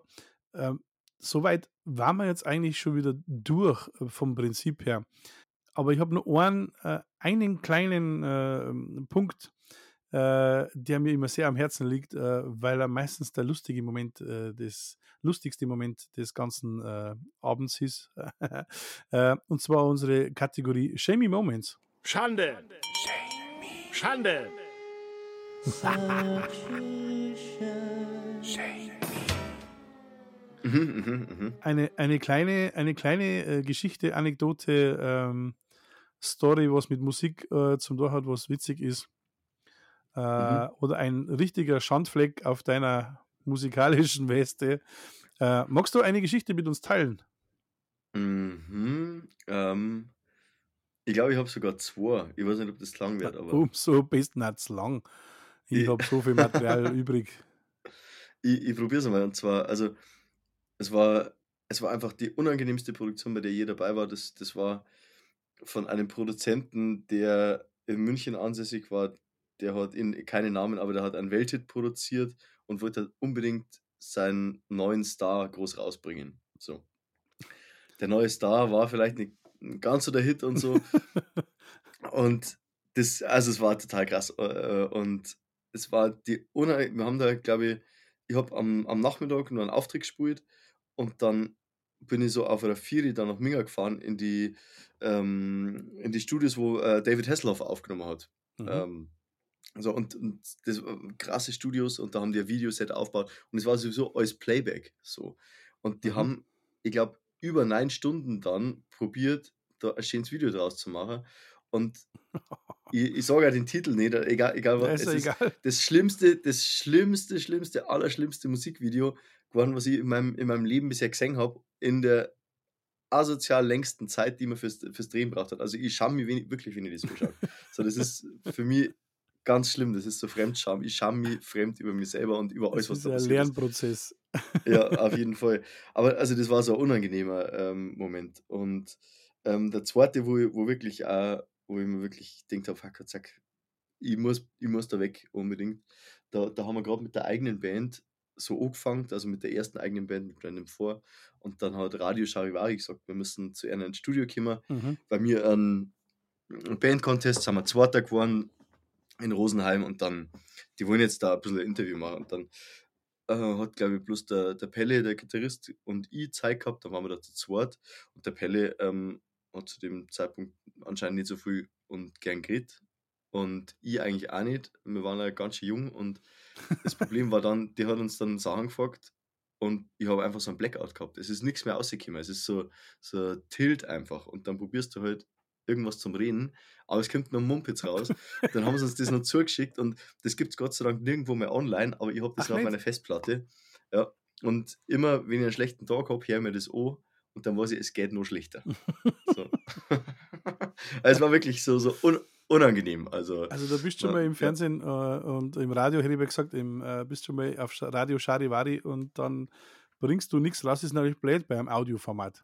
ähm, soweit waren wir jetzt eigentlich schon wieder durch äh, vom Prinzip her. Aber ich habe nur einen, äh, einen kleinen äh, Punkt, äh, der mir immer sehr am Herzen liegt, äh, weil er meistens der lustige Moment, äh, des lustigste Moment des ganzen äh, Abends ist. äh, und zwar unsere Kategorie Shamey Moments. Schande! Schande! Mhm. eine, eine kleine, eine kleine äh, Geschichte, Anekdote, ähm, Story, was mit Musik äh, zum Tor hat, was witzig ist. Äh, mhm. oder ein richtiger Schandfleck auf deiner musikalischen Weste. Äh, magst du eine Geschichte mit uns teilen? Mhm, ähm, ich glaube, ich habe sogar zwei. Ich weiß nicht, ob das lang wird, aber. Umso besten es lang. Ich, ich habe so viel Material übrig. Ich, ich probiere es mal. Und zwar, also, es war, es war einfach die unangenehmste Produktion, bei der je dabei war. Das, das war von einem Produzenten, der in München ansässig war. Der hat in, keine Namen, aber der hat einen Welthit produziert und wollte halt unbedingt seinen neuen Star groß rausbringen. So. Der neue Star war vielleicht nicht ganz so der Hit und so. und das, also es war total krass. Äh, und es war die Unheil wir haben da, glaube ich, ich habe am, am Nachmittag nur einen Auftritt gespielt und dann bin ich so auf einer Vieri dann nach Minga gefahren in die, ähm, in die Studios, wo äh, David Hasselhoff aufgenommen hat. Mhm. Ähm, also und, und das waren krasse Studios und da haben die ein Videoset aufgebaut und es war sowieso alles Playback so. Und die mhm. haben, ich glaube, über neun Stunden dann probiert, da ein schönes Video draus zu machen. Und ich, ich sage ja den Titel nicht, egal, egal was. Ist es ist das schlimmste, das schlimmste, schlimmste, allerschlimmste Musikvideo geworden, was ich in meinem, in meinem Leben bisher gesehen habe, in der asozial längsten Zeit, die man fürs, fürs Drehen braucht hat. Also ich schaue mich wenig, wirklich, wenn ich das anschaue. so, das ist für mich ganz schlimm. Das ist so Fremdscham. Ich schaue mich fremd über mich selber und über alles, was da passiert. Das ist ein Lernprozess. ja, auf jeden Fall. Aber also das war so ein unangenehmer ähm, Moment. Und ähm, der zweite, wo, wo wirklich auch, wo ich mir wirklich gedacht habe, fuck, zack, ich muss, ich muss da weg unbedingt. Da, da haben wir gerade mit der eigenen Band so angefangen, also mit der ersten eigenen Band mit Brandon vor. Und dann hat Radio Charivari gesagt, wir müssen zu einer ins Studio kommen. Mhm. Bei mir ein Band-Contest sind wir Zweiter geworden in Rosenheim und dann, die wollen jetzt da ein bisschen ein Interview machen. Und dann äh, hat, glaube ich, bloß der, der Pelle, der Gitarrist, und ich Zeit gehabt, dann waren wir da zu zweit. Und der Pelle ähm, hat zu dem Zeitpunkt anscheinend nicht so viel und gern geredet. Und ich eigentlich auch nicht. Wir waren ja ganz schön jung und das Problem war dann, die hat uns dann Sachen gefragt und ich habe einfach so ein Blackout gehabt. Es ist nichts mehr rausgekommen. Es ist so, so Tilt einfach. Und dann probierst du halt irgendwas zum Reden, aber es kommt nur Mumpitz raus. dann haben sie uns das noch zugeschickt und das gibt es Gott sei Dank nirgendwo mehr online, aber ich habe das Ach, auf meiner Festplatte. Ja. Und immer, wenn ich einen schlechten Tag habe, höre ich mir das an und dann weiß ich, es geht noch schlechter. So. es war wirklich so, so un unangenehm. Also, also da bist du schon mal im Fernsehen ja. äh, und im Radio, hätte ich mal gesagt, im, äh, bist du mal auf Radio Charivari und dann bringst du nichts raus, ist natürlich blöd bei einem Audioformat.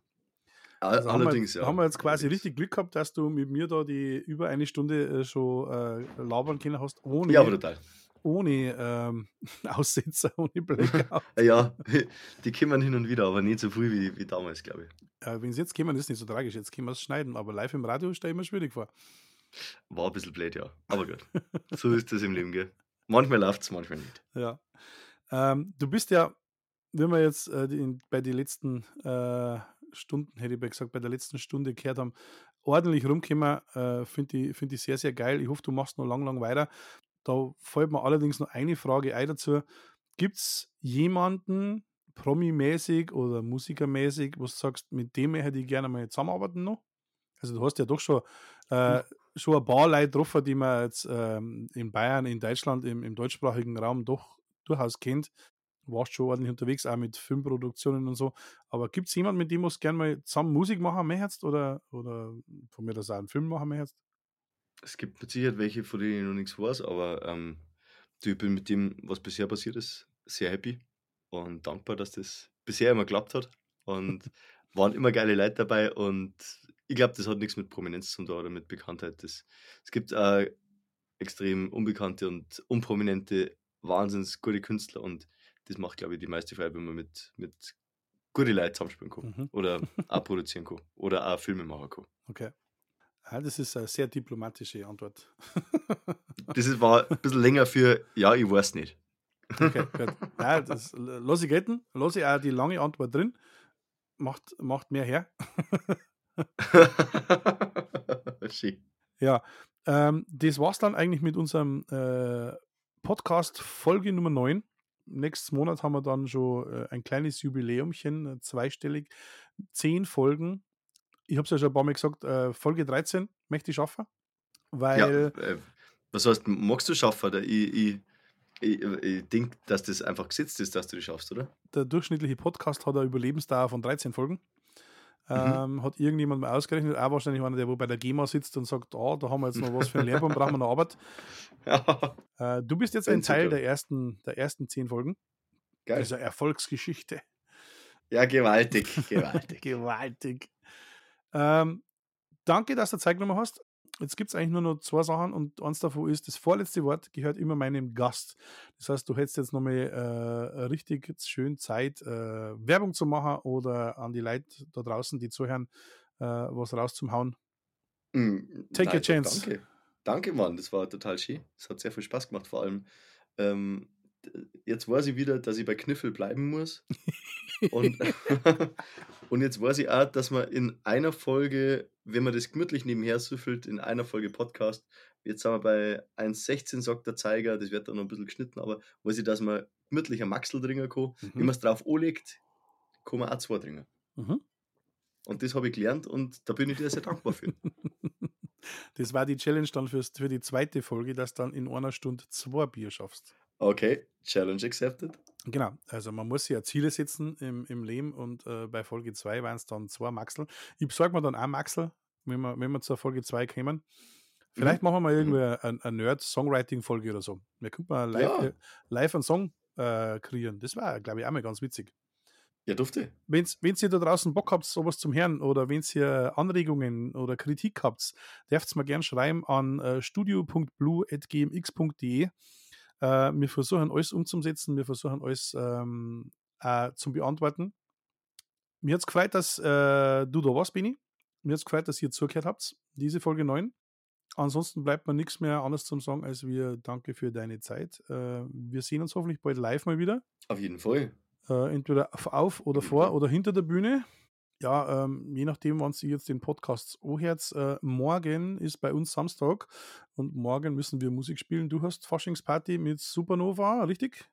Also Allerdings, haben wir, ja. Haben wir jetzt quasi Allerdings. richtig Glück gehabt, dass du mit mir da die über eine Stunde äh, schon äh, labern können hast, ohne, ja, total. ohne ähm, Aussetzer, ohne Blackout. ja, die kommen hin und wieder, aber nicht so früh wie, wie damals, glaube ich. Äh, Wenn sie jetzt kommen, ist nicht so tragisch. Jetzt können wir es schneiden, aber live im Radio stelle ich mir schwierig vor. War ein bisschen blöd, ja. Aber gut. so ist das im Leben, gell? Manchmal läuft es, manchmal nicht. Ja. Ähm, du bist ja, wenn wir jetzt äh, die, bei den letzten äh, Stunden, hätte ich gesagt, bei der letzten Stunde gehört haben, ordentlich rumkommen. Äh, Finde ich, find ich sehr, sehr geil. Ich hoffe, du machst noch lang, lang weiter. Da fällt mir allerdings noch eine Frage ein dazu. Gibt es jemanden, Promi-mäßig oder Musikermäßig, wo du sagst, mit dem hätte ich gerne mal zusammenarbeiten noch? Also du hast ja doch schon, äh, hm. schon ein paar Leute getroffen, die man jetzt ähm, in Bayern, in Deutschland, im, im deutschsprachigen Raum doch durchaus kennt warst schon ordentlich unterwegs, auch mit Filmproduktionen und so. Aber gibt es jemanden, mit dem du gerne mal zusammen Musik machen möchtest oder, oder von mir das auch einen Film machen möchtest? Es gibt mit Sicherheit welche, von denen ich noch nichts weiß, aber ähm, ich bin mit dem, was bisher passiert ist, sehr happy und dankbar, dass das bisher immer geklappt hat. Und waren immer geile Leute dabei und ich glaube, das hat nichts mit Prominenz zu tun oder mit Bekanntheit. Das, es gibt auch extrem unbekannte und unprominente, wahnsinnig gute Künstler und das macht, glaube ich, die meiste Freude, wenn man mit, mit guten Leuten zusammenspielen kann. Mhm. Oder auch produzieren kann. Oder auch Filme machen kann. Okay. Ja, das ist eine sehr diplomatische Antwort. das ist, war ein bisschen länger für, ja, ich weiß nicht. Okay, gut. Ja, das lasse ich gelten. Lasse ich auch die lange Antwort drin. Macht, macht mehr her. Schön. Ja, ähm, das es dann eigentlich mit unserem äh, Podcast Folge Nummer 9 nächsten Monat haben wir dann schon äh, ein kleines Jubiläumchen, äh, zweistellig, zehn Folgen. Ich habe es ja schon ein paar Mal gesagt, äh, Folge 13 möchte ich schaffen, weil ja, Was heißt, magst du schaffen? Oder ich, ich, ich, ich denke, dass das einfach gesetzt ist, dass du das schaffst, oder? Der durchschnittliche Podcast hat eine Überlebensdauer von 13 Folgen. Ähm, mhm. Hat irgendjemand mal ausgerechnet, auch wahrscheinlich einer, der wo bei der GEMA sitzt und sagt, oh, da haben wir jetzt noch was für ein Lehrbaum, brauchen wir noch Arbeit. Ja. Äh, du bist jetzt ein Teil der ersten, der ersten zehn Folgen. Geil. Also Erfolgsgeschichte. Ja, gewaltig, gewaltig. gewaltig. Ähm, danke, dass du Zeit genommen hast. Jetzt gibt es eigentlich nur noch zwei Sachen und eins davon ist, das vorletzte Wort gehört immer meinem Gast. Das heißt, du hättest jetzt nochmal äh, richtig schön Zeit, äh, Werbung zu machen oder an die Leute da draußen, die zuhören, äh, was rauszuhauen. Mm, Take nein, a chance. Danke. Danke, Mann. Das war total schön. Es hat sehr viel Spaß gemacht. Vor allem, ähm, jetzt weiß ich wieder, dass ich bei Kniffel bleiben muss. und, und jetzt weiß ich auch, dass man in einer Folge, wenn man das gemütlich nebenher süffelt, in einer Folge Podcast, jetzt sind wir bei 1,16 sagt der Zeiger, das wird dann noch ein bisschen geschnitten, aber weiß ich, dass man gemütlich ein Maxel trinken kann. Mhm. Wenn man es drauf anlegt, kann man auch zwei trinken. Mhm. Und das habe ich gelernt und da bin ich dir sehr dankbar für. Das war die Challenge dann fürs, für die zweite Folge, dass du dann in einer Stunde zwei Bier schaffst. Okay, Challenge accepted. Genau, also man muss sich ja Ziele setzen im, im Leben und äh, bei Folge 2 waren es dann zwei Maxel. Ich besorge mir dann auch Maxel, wenn wir, wenn wir zur Folge 2 kommen. Vielleicht mhm. machen wir mal irgendwie mhm. eine, eine Nerd-Songwriting-Folge oder so. Wir könnten mal live, ja. Äh, live einen Song äh, kreieren. Das war, glaube ich, auch mal ganz witzig. Ja, durfte. Wenn ihr da draußen Bock habt, sowas zum Hören oder wenn ihr Anregungen oder Kritik habt, dürft ihr mir gerne schreiben an äh, studio.blue.gmx.de. Äh, wir versuchen alles umzusetzen, wir versuchen alles ähm, äh, zu beantworten. Mir hat es gefreut, dass äh, du da warst, Bini. Mir hat es gefreut, dass ihr zugehört habt, diese Folge 9. Ansonsten bleibt mir nichts mehr anderes zum sagen, als wir danke für deine Zeit. Äh, wir sehen uns hoffentlich bald live mal wieder. Auf jeden Fall. Äh, entweder auf oder vor oder hinter der Bühne ja, ähm, je nachdem, wann Sie jetzt den Podcast anhört, äh, morgen ist bei uns Samstag und morgen müssen wir Musik spielen. Du hast Faschingsparty mit Supernova, richtig?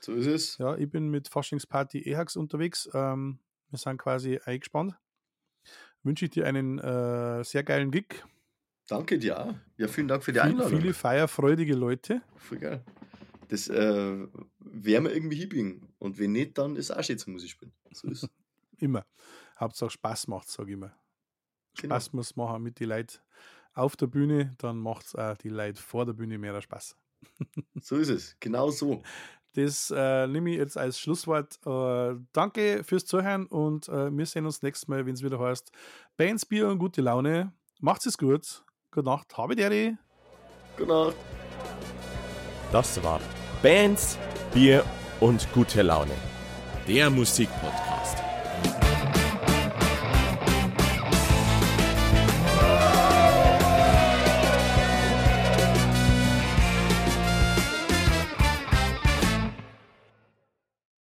So ist es. Ja, ich bin mit Faschingsparty EHAX unterwegs. Ähm, wir sind quasi eingespannt. Wünsche ich dir einen äh, sehr geilen Gig. Danke dir. Ja, vielen Dank für die Einladung. Viele feierfreudige Leute. Voll geil. Das äh, werden wir irgendwie hinbiegen. Und wenn nicht, dann ist auch schön zum Musik spielen. So ist Immer. Hauptsache Spaß macht, sage ich immer. Genau. Spaß muss machen mit den Leuten auf der Bühne, dann macht es auch die Leute vor der Bühne mehr Spaß. so ist es, genau so. Das äh, nehme ich jetzt als Schlusswort. Äh, danke fürs Zuhören und äh, wir sehen uns nächstes Mal, wenn es wieder heißt Bands, Bier und gute Laune. Macht's es gut. Gute Nacht. Habe Deri. Gute Nacht. Das war Bands, Bier und gute Laune. Der Musikpodcast